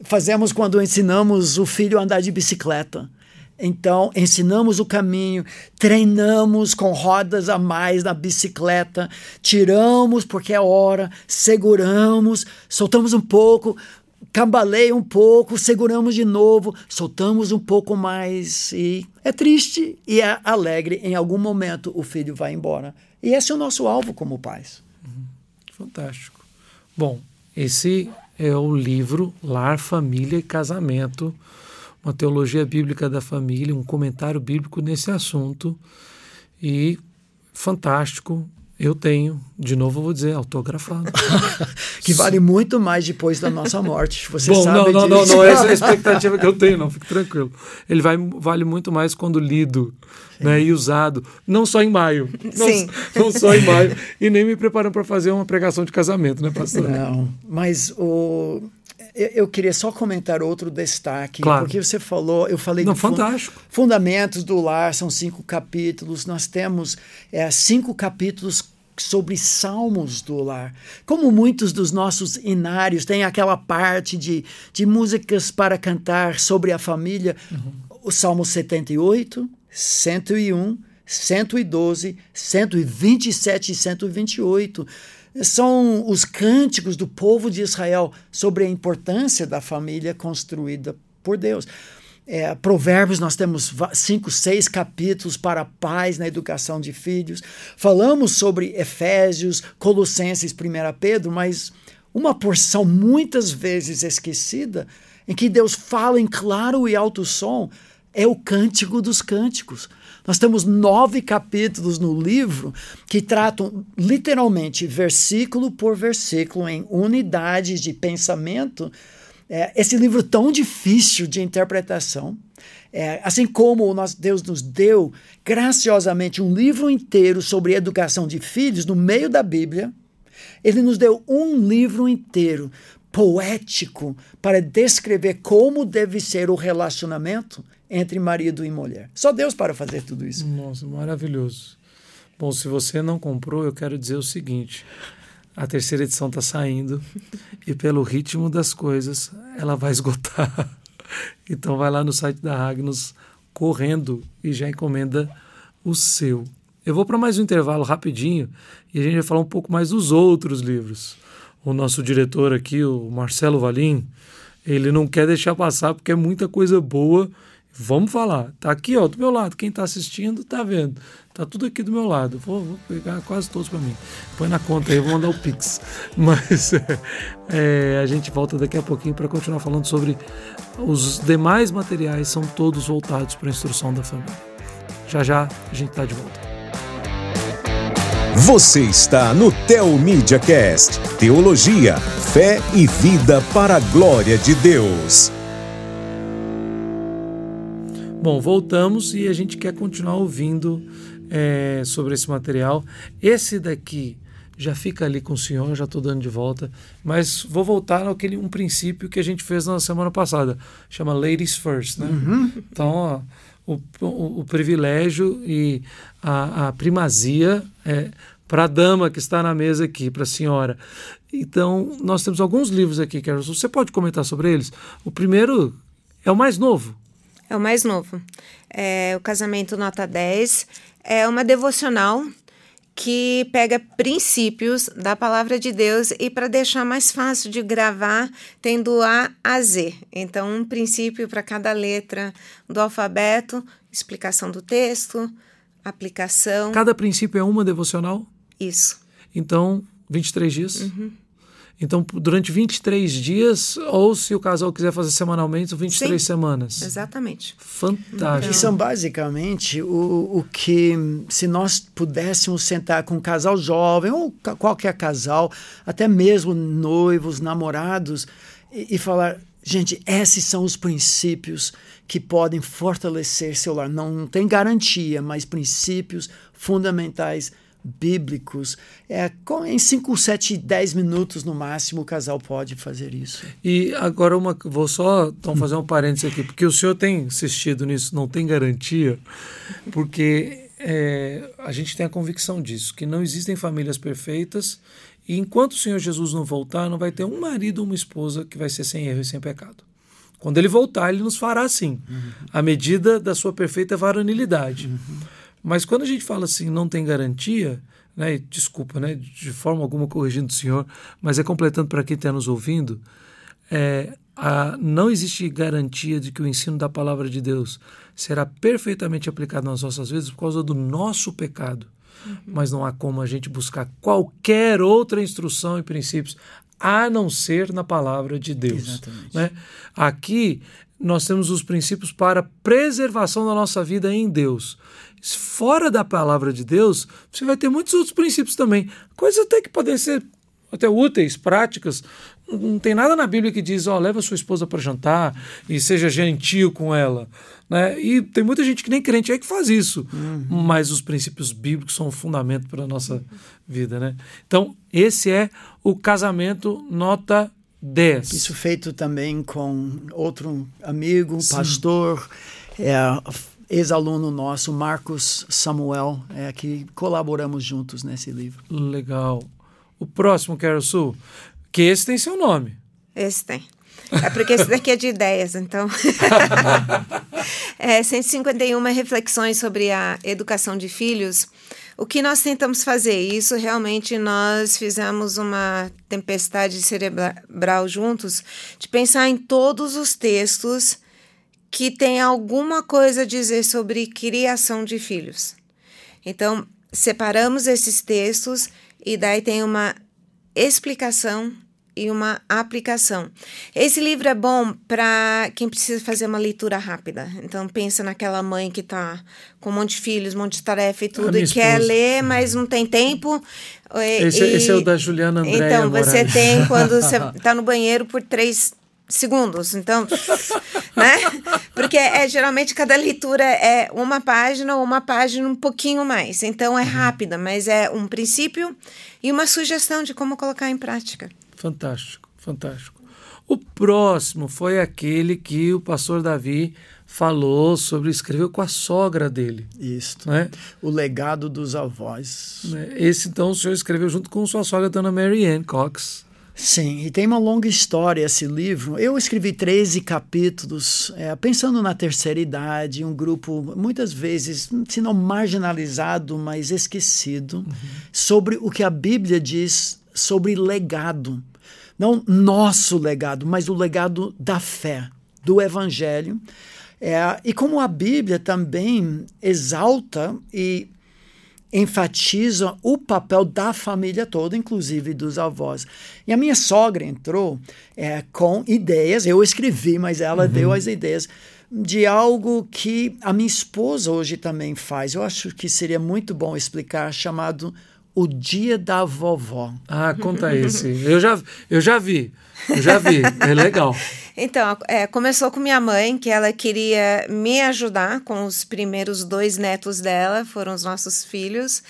fazemos quando ensinamos o filho a andar de bicicleta? Então, ensinamos o caminho, treinamos com rodas a mais na bicicleta, tiramos porque é hora, seguramos, soltamos um pouco, cambaleia um pouco, seguramos de novo, soltamos um pouco mais e é triste e é alegre. Em algum momento o filho vai embora. E esse é o nosso alvo como pais. Uhum. Fantástico. Bom, esse é o livro Lar, Família e Casamento uma teologia bíblica da família, um comentário bíblico nesse assunto. E fantástico. Eu tenho, de novo vou dizer, autografado. que vale muito mais depois da nossa morte. Você Bom, sabe não, não, disso. não, não, essa é a expectativa que eu tenho, não, fique tranquilo. Ele vai, vale muito mais quando lido né, e usado, não só em maio. Não, Sim. não só em maio. E nem me preparando para fazer uma pregação de casamento, né, pastor? Não, mas o, eu queria só comentar outro destaque, claro. porque você falou, eu falei Não, de fantástico. Fundamentos do Lar, são cinco capítulos, nós temos é, cinco capítulos sobre salmos do lar. Como muitos dos nossos inários têm aquela parte de, de músicas para cantar sobre a família, uhum. o Salmo 78, 101, 112, 127 e 128 são os cânticos do povo de Israel sobre a importância da família construída por Deus. É, provérbios, nós temos cinco, seis capítulos para pais na educação de filhos. Falamos sobre Efésios, Colossenses, 1 Pedro, mas uma porção muitas vezes esquecida, em que Deus fala em claro e alto som, é o cântico dos cânticos. Nós temos nove capítulos no livro que tratam literalmente, versículo por versículo, em unidades de pensamento, é, esse livro tão difícil de interpretação. É, assim como nosso Deus nos deu graciosamente um livro inteiro sobre educação de filhos no meio da Bíblia, ele nos deu um livro inteiro poético para descrever como deve ser o relacionamento entre marido e mulher. Só Deus para fazer tudo isso. Nossa, maravilhoso. Bom, se você não comprou, eu quero dizer o seguinte: a terceira edição está saindo e pelo ritmo das coisas ela vai esgotar. Então vai lá no site da Ragnos correndo e já encomenda o seu. Eu vou para mais um intervalo rapidinho e a gente vai falar um pouco mais dos outros livros. O nosso diretor aqui, o Marcelo Valim, ele não quer deixar passar porque é muita coisa boa Vamos falar. Tá aqui, ó, do meu lado. Quem está assistindo tá vendo. Tá tudo aqui do meu lado. Vou, vou pegar quase todos para mim. Põe na conta aí, vou mandar o Pix. Mas é, a gente volta daqui a pouquinho para continuar falando sobre os demais materiais, são todos voltados para a instrução da família. Já já a gente está de volta. Você está no Tel Media Cast. Teologia, fé e vida para a glória de Deus. Bom, voltamos e a gente quer continuar ouvindo é, sobre esse material. Esse daqui já fica ali com o senhor, já estou dando de volta, mas vou voltar naquele um princípio que a gente fez na semana passada, chama Ladies First, né? Uhum. Então, ó, o, o, o, privilégio e a, a primazia é para a dama que está na mesa aqui, para a senhora. Então, nós temos alguns livros aqui, Carol. Você pode comentar sobre eles? O primeiro é o mais novo, é o mais novo. É o Casamento Nota 10. É uma devocional que pega princípios da palavra de Deus e para deixar mais fácil de gravar, tem do A a Z. Então, um princípio para cada letra do alfabeto, explicação do texto, aplicação. Cada princípio é uma devocional? Isso. Então, 23 dias? Uhum. Então, durante 23 dias, ou se o casal quiser fazer semanalmente, 23 Sim, semanas. Exatamente. Fantástico. E são basicamente o, o que, se nós pudéssemos sentar com um casal jovem, ou qualquer casal, até mesmo noivos, namorados, e, e falar: gente, esses são os princípios que podem fortalecer seu lar. Não, não tem garantia, mas princípios fundamentais bíblicos. É, em 5, 7, 10 minutos no máximo o casal pode fazer isso. E agora uma, vou só então, fazer um parênteses aqui, porque o senhor tem insistido nisso, não tem garantia, porque é, a gente tem a convicção disso, que não existem famílias perfeitas e enquanto o Senhor Jesus não voltar, não vai ter um marido ou uma esposa que vai ser sem erro e sem pecado. Quando ele voltar, ele nos fará assim, uhum. à medida da sua perfeita varonilidade. Uhum. Mas quando a gente fala assim, não tem garantia, né, desculpa, né, de forma alguma corrigindo o senhor, mas é completando para quem está nos ouvindo, é, a, não existe garantia de que o ensino da palavra de Deus será perfeitamente aplicado nas nossas vidas por causa do nosso pecado. Uhum. Mas não há como a gente buscar qualquer outra instrução e princípios a não ser na palavra de Deus. Né? Aqui nós temos os princípios para preservação da nossa vida em Deus fora da palavra de Deus, você vai ter muitos outros princípios também. Coisas até que podem ser até úteis, práticas. Não tem nada na Bíblia que diz, ó, oh, leva sua esposa para jantar e seja gentil com ela. Né? E tem muita gente que nem crente é que faz isso. Uhum. Mas os princípios bíblicos são um fundamento para a nossa vida. Né? Então, esse é o casamento nota 10. Isso feito também com outro amigo, Sim. pastor. É, ex-aluno nosso, Marcos Samuel, é, que colaboramos juntos nesse livro. Legal. O próximo, Quero Sul, que esse tem seu nome. Esse tem. É porque esse daqui é de ideias, então. é, 151 reflexões sobre a educação de filhos. O que nós tentamos fazer? Isso realmente nós fizemos uma tempestade cerebral juntos, de pensar em todos os textos que tem alguma coisa a dizer sobre criação de filhos. Então, separamos esses textos e daí tem uma explicação e uma aplicação. Esse livro é bom para quem precisa fazer uma leitura rápida. Então pensa naquela mãe que está com um monte de filhos, um monte de tarefa e tudo e quer ler, mas não tem tempo. Esse, e, esse é o da Juliana Andréa Então você Moraes. tem quando você está no banheiro por três segundos. Então, né? Porque é geralmente cada leitura é uma página ou uma página um pouquinho mais. Então é uhum. rápida, mas é um princípio e uma sugestão de como colocar em prática. Fantástico, fantástico. O próximo foi aquele que o pastor Davi falou sobre escreveu com a sogra dele. Isso. Né? O legado dos avós. Né? Esse então o senhor escreveu junto com sua sogra, dona Mary Ann Cox. Sim, e tem uma longa história esse livro. Eu escrevi 13 capítulos, é, pensando na terceira idade, um grupo muitas vezes, se não marginalizado, mas esquecido, uhum. sobre o que a Bíblia diz sobre legado. Não nosso legado, mas o legado da fé, do Evangelho. É, e como a Bíblia também exalta e enfatiza o papel da família toda, inclusive dos avós. E a minha sogra entrou é, com ideias, eu escrevi, mas ela uhum. deu as ideias de algo que a minha esposa hoje também faz. Eu acho que seria muito bom explicar, chamado o Dia da Vovó. Ah, conta esse. Eu já, eu já vi. Eu já vi. É legal. Então, é, começou com minha mãe, que ela queria me ajudar com os primeiros dois netos dela, foram os nossos filhos.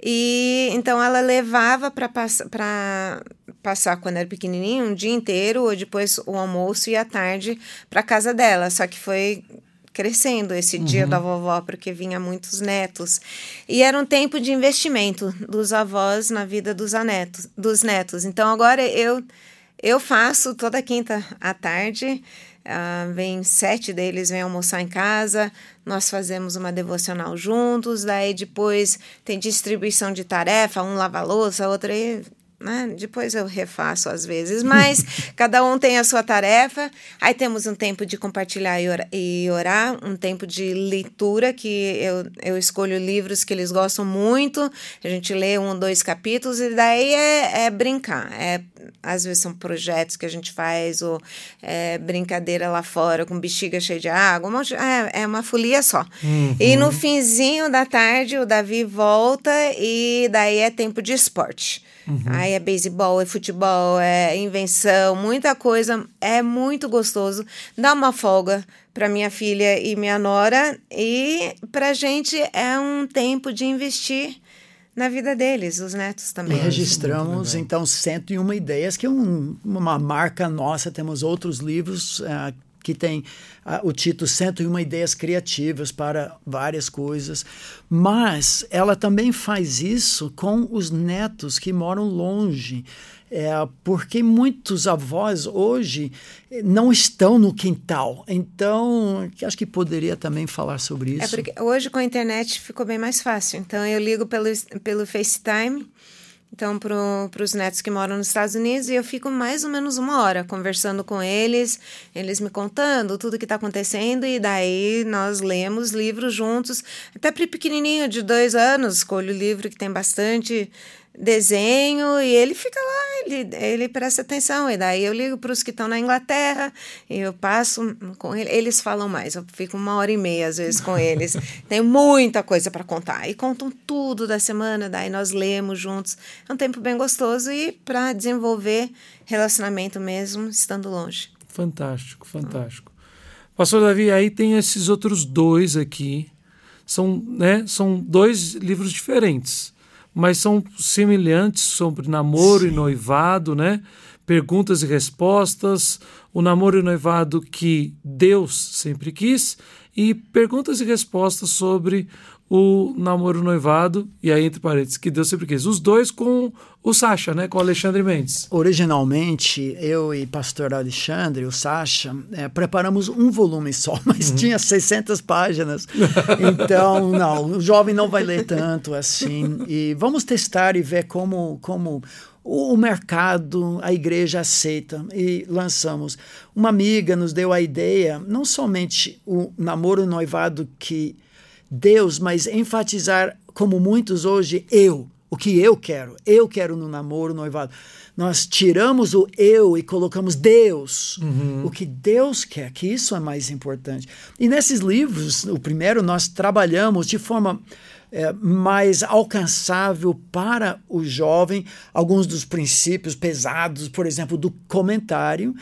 E então ela levava para pass passar quando era pequenininho, um dia inteiro, ou depois o almoço e a tarde para casa dela. Só que foi crescendo esse uhum. dia da vovó, porque vinha muitos netos. E era um tempo de investimento dos avós na vida dos, anetos, dos netos. Então agora eu eu faço toda quinta à tarde. Uh, vem sete deles vêm almoçar em casa, nós fazemos uma devocional juntos, daí depois tem distribuição de tarefa, um lava louça, outro né? Depois eu refaço às vezes, mas cada um tem a sua tarefa. Aí temos um tempo de compartilhar e orar, um tempo de leitura, que eu, eu escolho livros que eles gostam muito. A gente lê um, dois capítulos, e daí é, é brincar. É, às vezes são projetos que a gente faz, ou é, brincadeira lá fora com bexiga cheia de água. Uma, é, é uma folia só. Uhum. E no finzinho da tarde, o Davi volta, e daí é tempo de esporte. Uhum. Aí é beisebol, é futebol, é invenção, muita coisa. É muito gostoso. Dá uma folga para minha filha e minha nora. E para gente é um tempo de investir na vida deles, os netos também. E registramos, então, 101 ideias, que é um, uma marca nossa. Temos outros livros uh, que tem uh, o título 101 Ideias Criativas para várias coisas. Mas ela também faz isso com os netos que moram longe. É, porque muitos avós hoje não estão no quintal. Então, acho que poderia também falar sobre é isso. É hoje com a internet ficou bem mais fácil. Então, eu ligo pelo, pelo FaceTime então para os netos que moram nos Estados Unidos e eu fico mais ou menos uma hora conversando com eles, eles me contando tudo que está acontecendo e daí nós lemos livros juntos, até para pequenininho de dois anos, escolho livro que tem bastante desenho e ele fica lá, ele, ele presta atenção. E daí eu ligo para os que estão na Inglaterra e eu passo com ele. Eles falam mais, eu fico uma hora e meia às vezes com eles. Tem muita coisa para contar. E contam tudo da semana, daí nós lemos juntos. É um tempo bem gostoso e para desenvolver relacionamento mesmo estando longe. Fantástico, fantástico. Pastor Davi, aí tem esses outros dois aqui. São, né, são dois livros diferentes mas são semelhantes sobre namoro Sim. e noivado, né? Perguntas e respostas, o namoro e noivado que Deus sempre quis e perguntas e respostas sobre o namoro noivado, e aí entre parênteses, que Deus sempre quis. Os dois com o Sacha, né? Com o Alexandre Mendes. Originalmente, eu e pastor Alexandre, o Sacha, é, preparamos um volume só, mas uhum. tinha 600 páginas. Então, não, o jovem não vai ler tanto assim. E vamos testar e ver como, como o mercado, a igreja aceita e lançamos. Uma amiga nos deu a ideia, não somente o namoro noivado que Deus, mas enfatizar, como muitos hoje, eu. O que eu quero. Eu quero no namoro, no noivado. Nós tiramos o eu e colocamos Deus. Uhum. O que Deus quer, que isso é mais importante. E nesses livros, o primeiro, nós trabalhamos de forma é, mais alcançável para o jovem alguns dos princípios pesados, por exemplo, do comentário,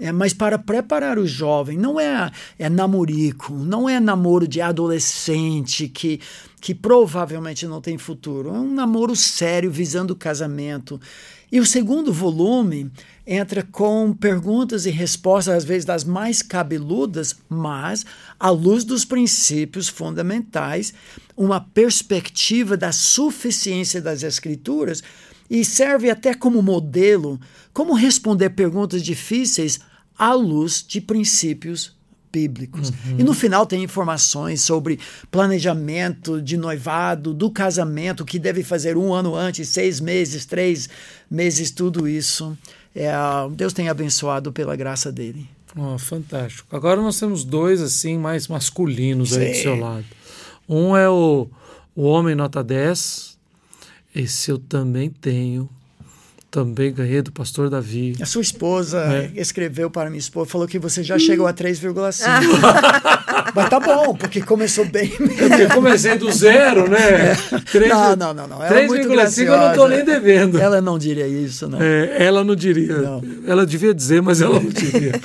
é, mas para preparar o jovem, não é, é namorico, não é namoro de adolescente que, que provavelmente não tem futuro. É um namoro sério visando o casamento. E o segundo volume entra com perguntas e respostas, às vezes das mais cabeludas, mas à luz dos princípios fundamentais, uma perspectiva da suficiência das Escrituras e serve até como modelo como responder perguntas difíceis à luz de princípios bíblicos. Uhum. E no final tem informações sobre planejamento de noivado, do casamento, o que deve fazer um ano antes, seis meses, três meses, tudo isso. É, Deus tem abençoado pela graça dele. Oh, fantástico. Agora nós temos dois assim mais masculinos Sim. aí do seu lado. Um é o, o Homem Nota 10. Esse eu também tenho. Também ganhei do pastor Davi. A sua esposa é. escreveu para minha esposa, falou que você já chegou a 3,5. Mas tá bom, porque começou bem. Eu comecei do zero, né? É. 3, não, não, não. não. 3,5 é eu não estou nem devendo. Ela não diria isso, não. É, ela não diria. Não. Ela devia dizer, mas ela não diria.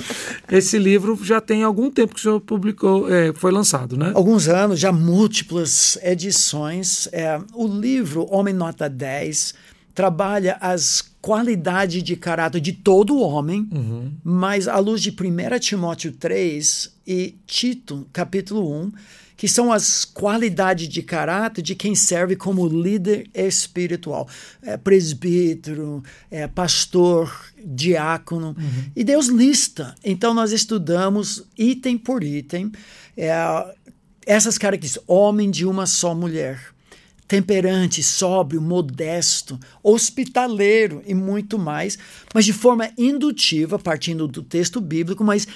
Esse livro já tem algum tempo que o senhor publicou, é, foi lançado, né? Alguns anos, já múltiplas edições. É, o livro Homem Nota 10 trabalha as qualidades de caráter de todo homem, uhum. mas à luz de 1 Timóteo 3 e Tito, capítulo 1, que são as qualidades de caráter de quem serve como líder espiritual, é, presbítero, é, pastor, diácono. Uhum. E Deus lista. Então nós estudamos item por item é, essas características. Homem de uma só mulher temperante, sóbrio, modesto, hospitaleiro e muito mais, mas de forma indutiva, partindo do texto bíblico, mas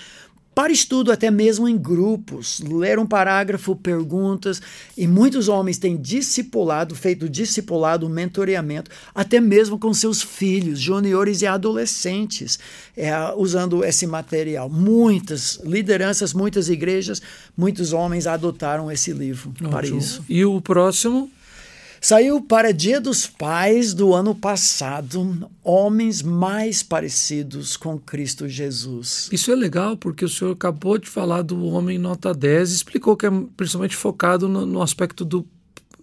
para estudo até mesmo em grupos, ler um parágrafo, perguntas, e muitos homens têm discipulado, feito discipulado, mentoreamento, até mesmo com seus filhos, juniores e adolescentes, é, usando esse material. Muitas lideranças, muitas igrejas, muitos homens adotaram esse livro Ótimo. para isso. E o próximo? Saiu para Dia dos Pais do ano passado, Homens Mais Parecidos com Cristo Jesus. Isso é legal porque o senhor acabou de falar do homem nota 10 e explicou que é principalmente focado no, no aspecto do,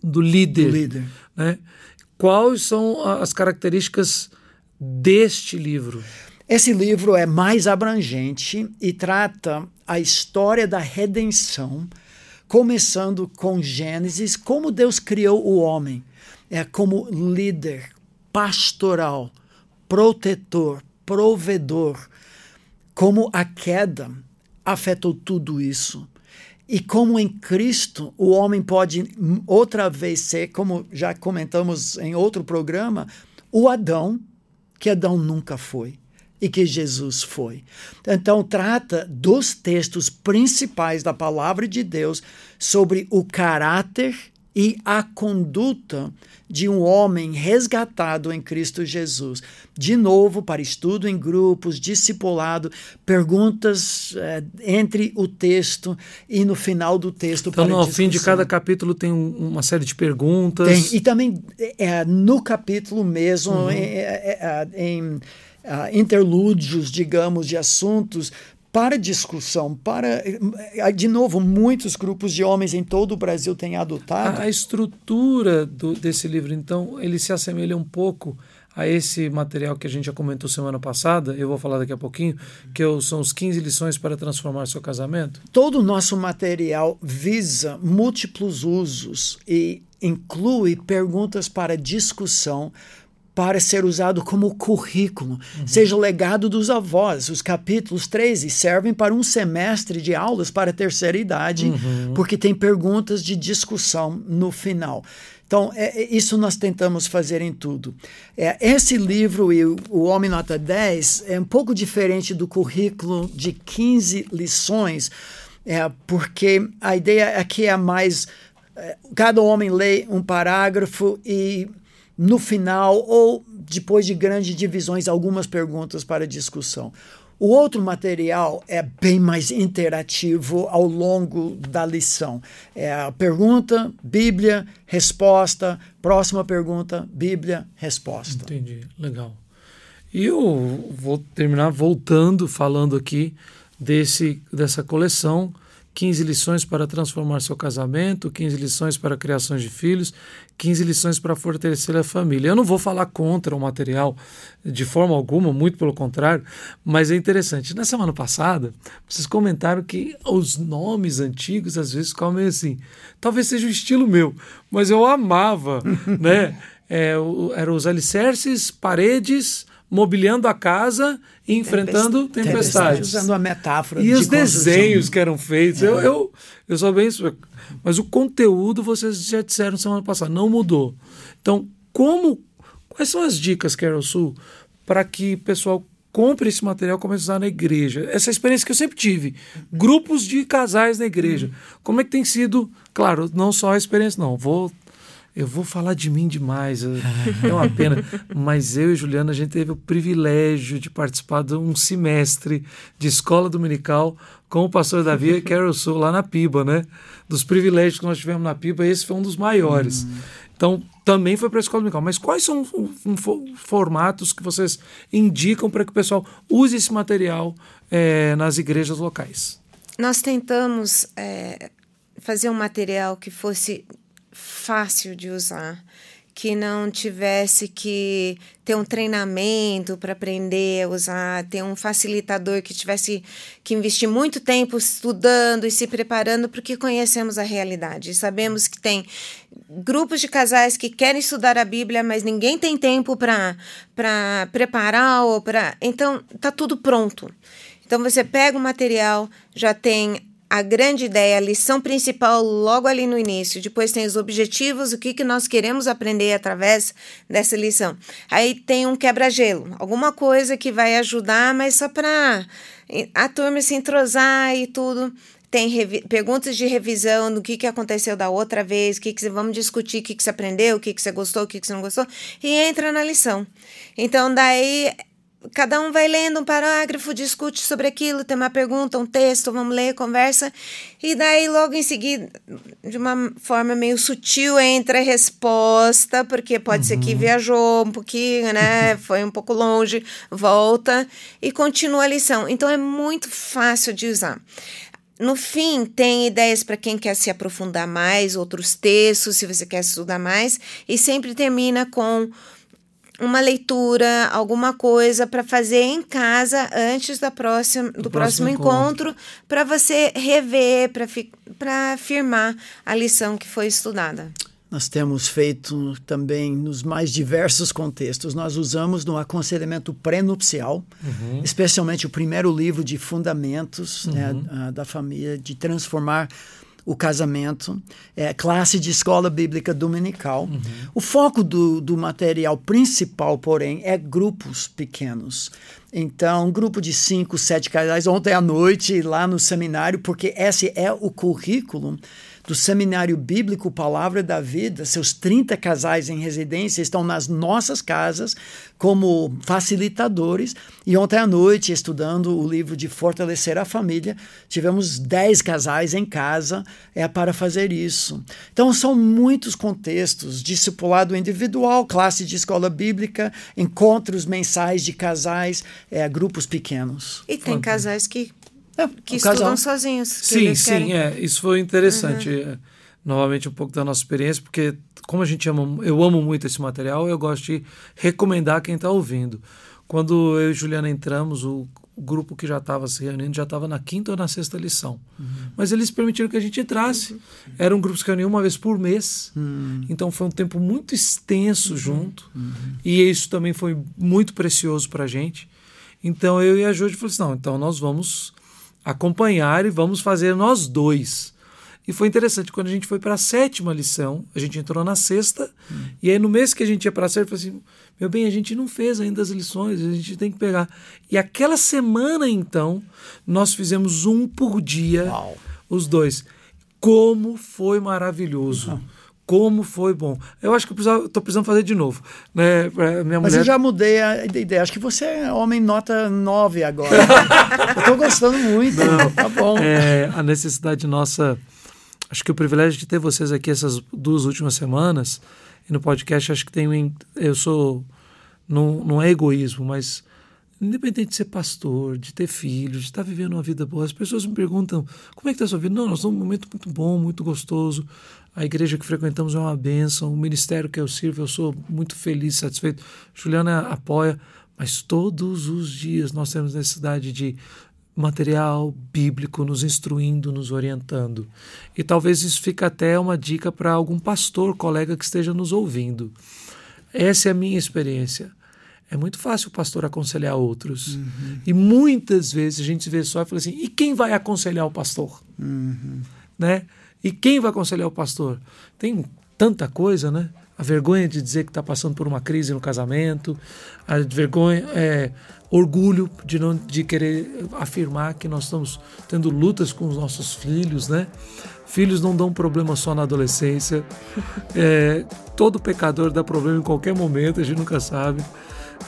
do líder. Do líder. Né? Quais são as características deste livro? Esse livro é mais abrangente e trata a história da redenção começando com Gênesis, como Deus criou o homem, é como líder, pastoral, protetor, provedor, como a queda afetou tudo isso. E como em Cristo o homem pode outra vez ser, como já comentamos em outro programa, o Adão que Adão nunca foi e que Jesus foi. Então, trata dos textos principais da palavra de Deus sobre o caráter e a conduta de um homem resgatado em Cristo Jesus. De novo, para estudo em grupos, discipulado, perguntas é, entre o texto e no final do texto. Então, no fim de cada capítulo tem uma série de perguntas. Tem, e também é, no capítulo mesmo, uhum. é, em uh, interlúdios, digamos, de assuntos para discussão, para eh, de novo muitos grupos de homens em todo o Brasil têm adotado. A, a estrutura do, desse livro, então, ele se assemelha um pouco a esse material que a gente já comentou semana passada, eu vou falar daqui a pouquinho, que são os 15 lições para transformar seu casamento? Todo o nosso material visa múltiplos usos e inclui perguntas para discussão para ser usado como currículo, uhum. seja o legado dos avós. Os capítulos 13 servem para um semestre de aulas para a terceira idade, uhum. porque tem perguntas de discussão no final. Então, é, é, isso nós tentamos fazer em tudo. É, esse livro, e o Homem Nota 10, é um pouco diferente do currículo de 15 lições, é, porque a ideia aqui é mais. É, cada homem lê um parágrafo e no final ou depois de grandes divisões, algumas perguntas para discussão. O outro material é bem mais interativo ao longo da lição. É a pergunta, Bíblia, resposta, próxima pergunta, Bíblia, resposta. Entendi, legal. E eu vou terminar voltando, falando aqui desse, dessa coleção 15 lições para transformar seu casamento, 15 lições para criação de filhos, 15 lições para fortalecer a família. Eu não vou falar contra o material de forma alguma, muito pelo contrário, mas é interessante. Na semana passada, vocês comentaram que os nomes antigos às vezes ficavam meio assim. Talvez seja o estilo meu, mas eu amava, né? É, eram os alicerces, paredes, mobiliando a casa e enfrentando tempestades. tempestades. Usando a metáfora. E de os desenhos que eram feitos. É. Eu, eu, eu sou bem. Mas o conteúdo, vocês já disseram semana passada, não mudou. Então, como. Quais são as dicas, Carol Sul, para que o pessoal compre esse material e comece a usar na igreja? Essa experiência que eu sempre tive. Grupos de casais na igreja. Como é que tem sido? Claro, não só a experiência, não. Vou eu vou falar de mim demais, é uma pena. Mas eu e Juliana, a gente teve o privilégio de participar de um semestre de escola dominical com o pastor Davi e Carol Sul lá na Piba, né? Dos privilégios que nós tivemos na Piba, esse foi um dos maiores. Hum. Então, também foi para a escola dominical. Mas quais são os formatos que vocês indicam para que o pessoal use esse material é, nas igrejas locais? Nós tentamos é, fazer um material que fosse fácil de usar, que não tivesse que ter um treinamento para aprender a usar, ter um facilitador que tivesse que investir muito tempo estudando e se preparando, porque conhecemos a realidade. Sabemos que tem grupos de casais que querem estudar a Bíblia, mas ninguém tem tempo para preparar ou para. Então, tá tudo pronto. Então, você pega o material, já tem a grande ideia, a lição principal logo ali no início. Depois tem os objetivos, o que, que nós queremos aprender através dessa lição. Aí tem um quebra-gelo, alguma coisa que vai ajudar, mas só para a turma se entrosar e tudo. Tem perguntas de revisão do que, que aconteceu da outra vez, o que, que vamos discutir, o que, que você aprendeu, o que, que você gostou, o que, que você não gostou, e entra na lição. Então, daí cada um vai lendo um parágrafo, discute sobre aquilo, tem uma pergunta, um texto, vamos ler, conversa, e daí logo em seguida, de uma forma meio sutil, entra a resposta, porque pode uhum. ser que uhum. viajou um pouquinho, né? Foi um pouco longe, volta e continua a lição. Então é muito fácil de usar. No fim, tem ideias para quem quer se aprofundar mais, outros textos, se você quer estudar mais, e sempre termina com uma leitura, alguma coisa para fazer em casa antes da próxima, do, do próximo, próximo, encontro, para você rever, para afirmar a lição que foi estudada. Nós temos feito também nos mais diversos contextos. Nós usamos no aconselhamento pré-nupcial, uhum. especialmente o primeiro livro de fundamentos né, uhum. né, da família, de transformar o casamento, é, classe de escola bíblica dominical. Uhum. O foco do, do material principal, porém, é grupos pequenos. Então, um grupo de cinco, sete casais, ontem à noite, lá no seminário, porque esse é o currículo do Seminário Bíblico Palavra da Vida, seus 30 casais em residência estão nas nossas casas como facilitadores. E ontem à noite, estudando o livro de Fortalecer a Família, tivemos 10 casais em casa é, para fazer isso. Então, são muitos contextos: discipulado individual, classe de escola bíblica, encontros mensais de casais, é, grupos pequenos. E tem casais que é, que estudam casal. sozinhos. sim, sim, querem. é. Isso foi interessante. Uhum. Novamente, um pouco da nossa experiência, porque como a gente ama, eu amo muito esse material, eu gosto de recomendar quem está ouvindo. Quando eu e Juliana entramos, o, o grupo que já estava se reunindo já estava na quinta ou na sexta lição. Uhum. Mas eles permitiram que a gente entrasse. Uhum. Era um grupo que se reunia uma vez por mês. Uhum. Então foi um tempo muito extenso uhum. junto. Uhum. E isso também foi muito precioso para a gente. Então eu e a Júlia falamos assim: não, então nós vamos acompanhar e vamos fazer nós dois. E foi interessante, quando a gente foi para a sétima lição, a gente entrou na sexta, hum. e aí no mês que a gente ia para a sétima, eu falei assim: meu bem, a gente não fez ainda as lições, a gente tem que pegar. E aquela semana, então, nós fizemos um por dia, Uau. os dois. Como foi maravilhoso! Uhum como foi bom. Eu acho que eu estou precisando fazer de novo. Né? Minha Mas mulher... eu já mudei a ideia. Acho que você é homem nota 9 agora. estou gostando muito. Não, tá bom. É, a necessidade nossa. Acho que o privilégio de ter vocês aqui essas duas últimas semanas e no podcast, acho que tem. Eu sou. Não, não é egoísmo, mas independente de ser pastor, de ter filhos, de estar vivendo uma vida boa, as pessoas me perguntam como é que está a sua vida? Não, nós estamos num momento muito bom, muito gostoso. A igreja que frequentamos é uma bênção, o ministério que eu sirvo, eu sou muito feliz, satisfeito. Juliana apoia, mas todos os dias nós temos necessidade de material bíblico nos instruindo, nos orientando. E talvez isso fique até uma dica para algum pastor, colega que esteja nos ouvindo. Essa é a minha experiência. É muito fácil o pastor aconselhar outros. Uhum. E muitas vezes a gente vê só e fala assim: e quem vai aconselhar o pastor? Uhum. Né? E quem vai aconselhar o pastor? Tem tanta coisa, né? A vergonha de dizer que está passando por uma crise no casamento, a vergonha, é, orgulho de não de querer afirmar que nós estamos tendo lutas com os nossos filhos, né? Filhos não dão problema só na adolescência. É, todo pecador dá problema em qualquer momento, a gente nunca sabe.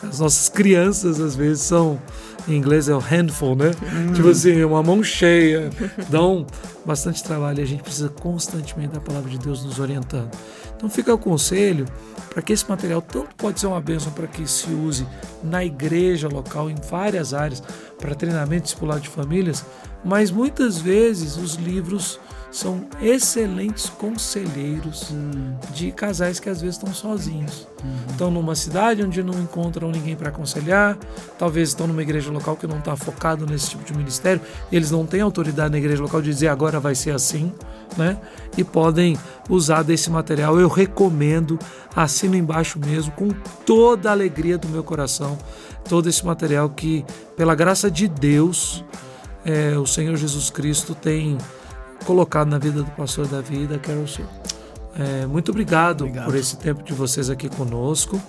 As nossas crianças, às vezes, são em inglês é o handful, né? Hum. Tipo assim, uma mão cheia. Dão bastante trabalho e a gente precisa constantemente da palavra de Deus nos orientando. Então fica o conselho para que esse material tanto pode ser uma bênção para que se use na igreja local, em várias áreas, para treinamento discipulado de famílias, mas muitas vezes os livros são excelentes conselheiros hum. de casais que às vezes estão sozinhos. Uhum. Estão numa cidade onde não encontram ninguém para aconselhar, talvez estão numa igreja local que não está focado nesse tipo de ministério, eles não têm autoridade na igreja local de dizer agora vai ser assim, né? E podem usar desse material. Eu recomendo, assino embaixo mesmo, com toda a alegria do meu coração, todo esse material que, pela graça de Deus, é, o Senhor Jesus Cristo tem colocado na vida do pastor Davi e da Carol Sul. É, muito obrigado, obrigado, por esse tempo de vocês aqui conosco.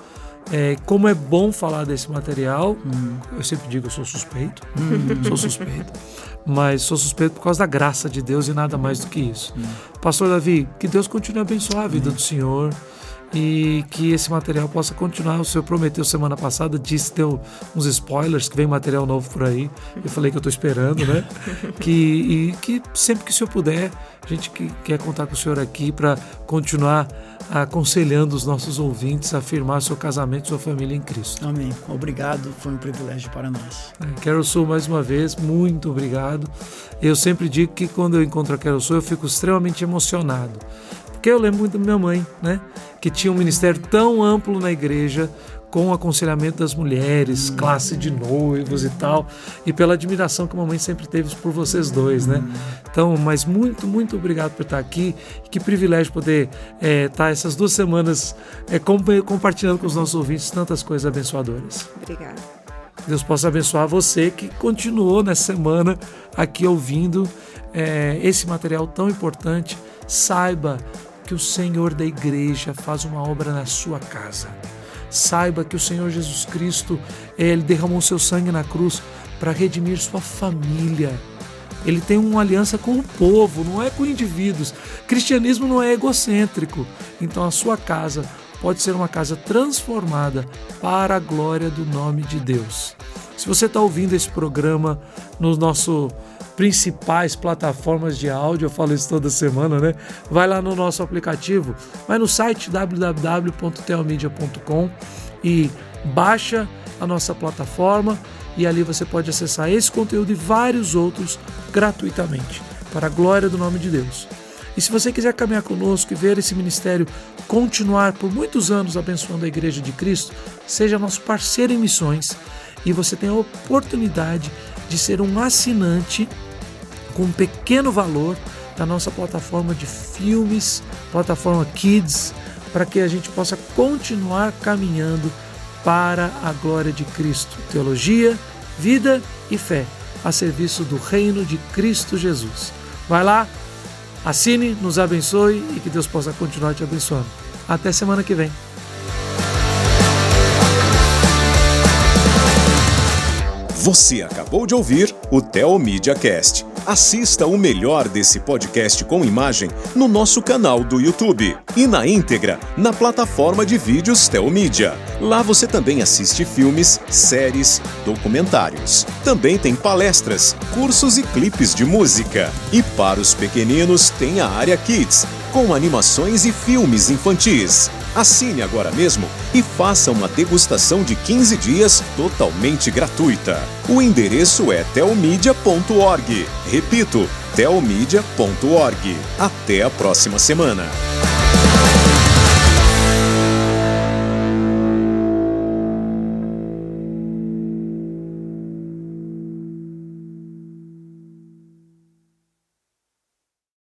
É, como é bom falar desse material, hum. eu sempre digo eu sou suspeito, hum. sou suspeito, mas sou suspeito por causa da graça de Deus e nada mais do que isso. Hum. Pastor Davi, que Deus continue a abençoar a vida do Senhor e que esse material possa continuar. O senhor prometeu semana passada, disse deu uns spoilers que vem material novo por aí. Eu falei que eu estou esperando, né? que e que sempre que o senhor puder, a gente que quer contar com o senhor aqui para continuar aconselhando os nossos ouvintes a afirmar seu casamento, sua família em Cristo. Amém. Obrigado, foi um privilégio para nós. É, Quero Sul, mais uma vez, muito obrigado. Eu sempre digo que quando eu encontro a Quero Sul, eu fico extremamente emocionado porque eu lembro muito da minha mãe, né? Que tinha um ministério tão amplo na igreja, com o aconselhamento das mulheres, hum. classe de noivos e tal, e pela admiração que a mamãe sempre teve por vocês dois, né? Hum. Então, mas muito, muito obrigado por estar aqui. Que privilégio poder é, estar essas duas semanas é, compartilhando com os nossos ouvintes tantas coisas abençoadoras. Obrigada. Deus possa abençoar você que continuou nessa semana aqui ouvindo é, esse material tão importante. Saiba que o Senhor da igreja faz uma obra na sua casa. Saiba que o Senhor Jesus Cristo, ele derramou seu sangue na cruz para redimir sua família. Ele tem uma aliança com o povo, não é com indivíduos. Cristianismo não é egocêntrico. Então a sua casa pode ser uma casa transformada para a glória do nome de Deus. Se você está ouvindo esse programa no nosso principais plataformas de áudio, eu falo isso toda semana, né? Vai lá no nosso aplicativo, vai no site www.telmedia.com e baixa a nossa plataforma e ali você pode acessar esse conteúdo e vários outros gratuitamente, para a glória do nome de Deus. E se você quiser caminhar conosco e ver esse ministério continuar por muitos anos abençoando a Igreja de Cristo, seja nosso parceiro em missões e você tem a oportunidade de ser um assinante com um pequeno valor da nossa plataforma de filmes, plataforma Kids, para que a gente possa continuar caminhando para a glória de Cristo. Teologia, vida e fé a serviço do reino de Cristo Jesus. Vai lá, assine, nos abençoe e que Deus possa continuar te abençoando. Até semana que vem. Você acabou de ouvir o Theo Media Cast. Assista o melhor desse podcast com imagem no nosso canal do YouTube e na íntegra na plataforma de vídeos Telmídia. Lá você também assiste filmes, séries, documentários. Também tem palestras, cursos e clipes de música. E para os pequeninos tem a área Kids, com animações e filmes infantis. Assine agora mesmo e faça uma degustação de 15 dias totalmente gratuita. O endereço é telmedia.org. Repito, telmedia.org. Até a próxima semana.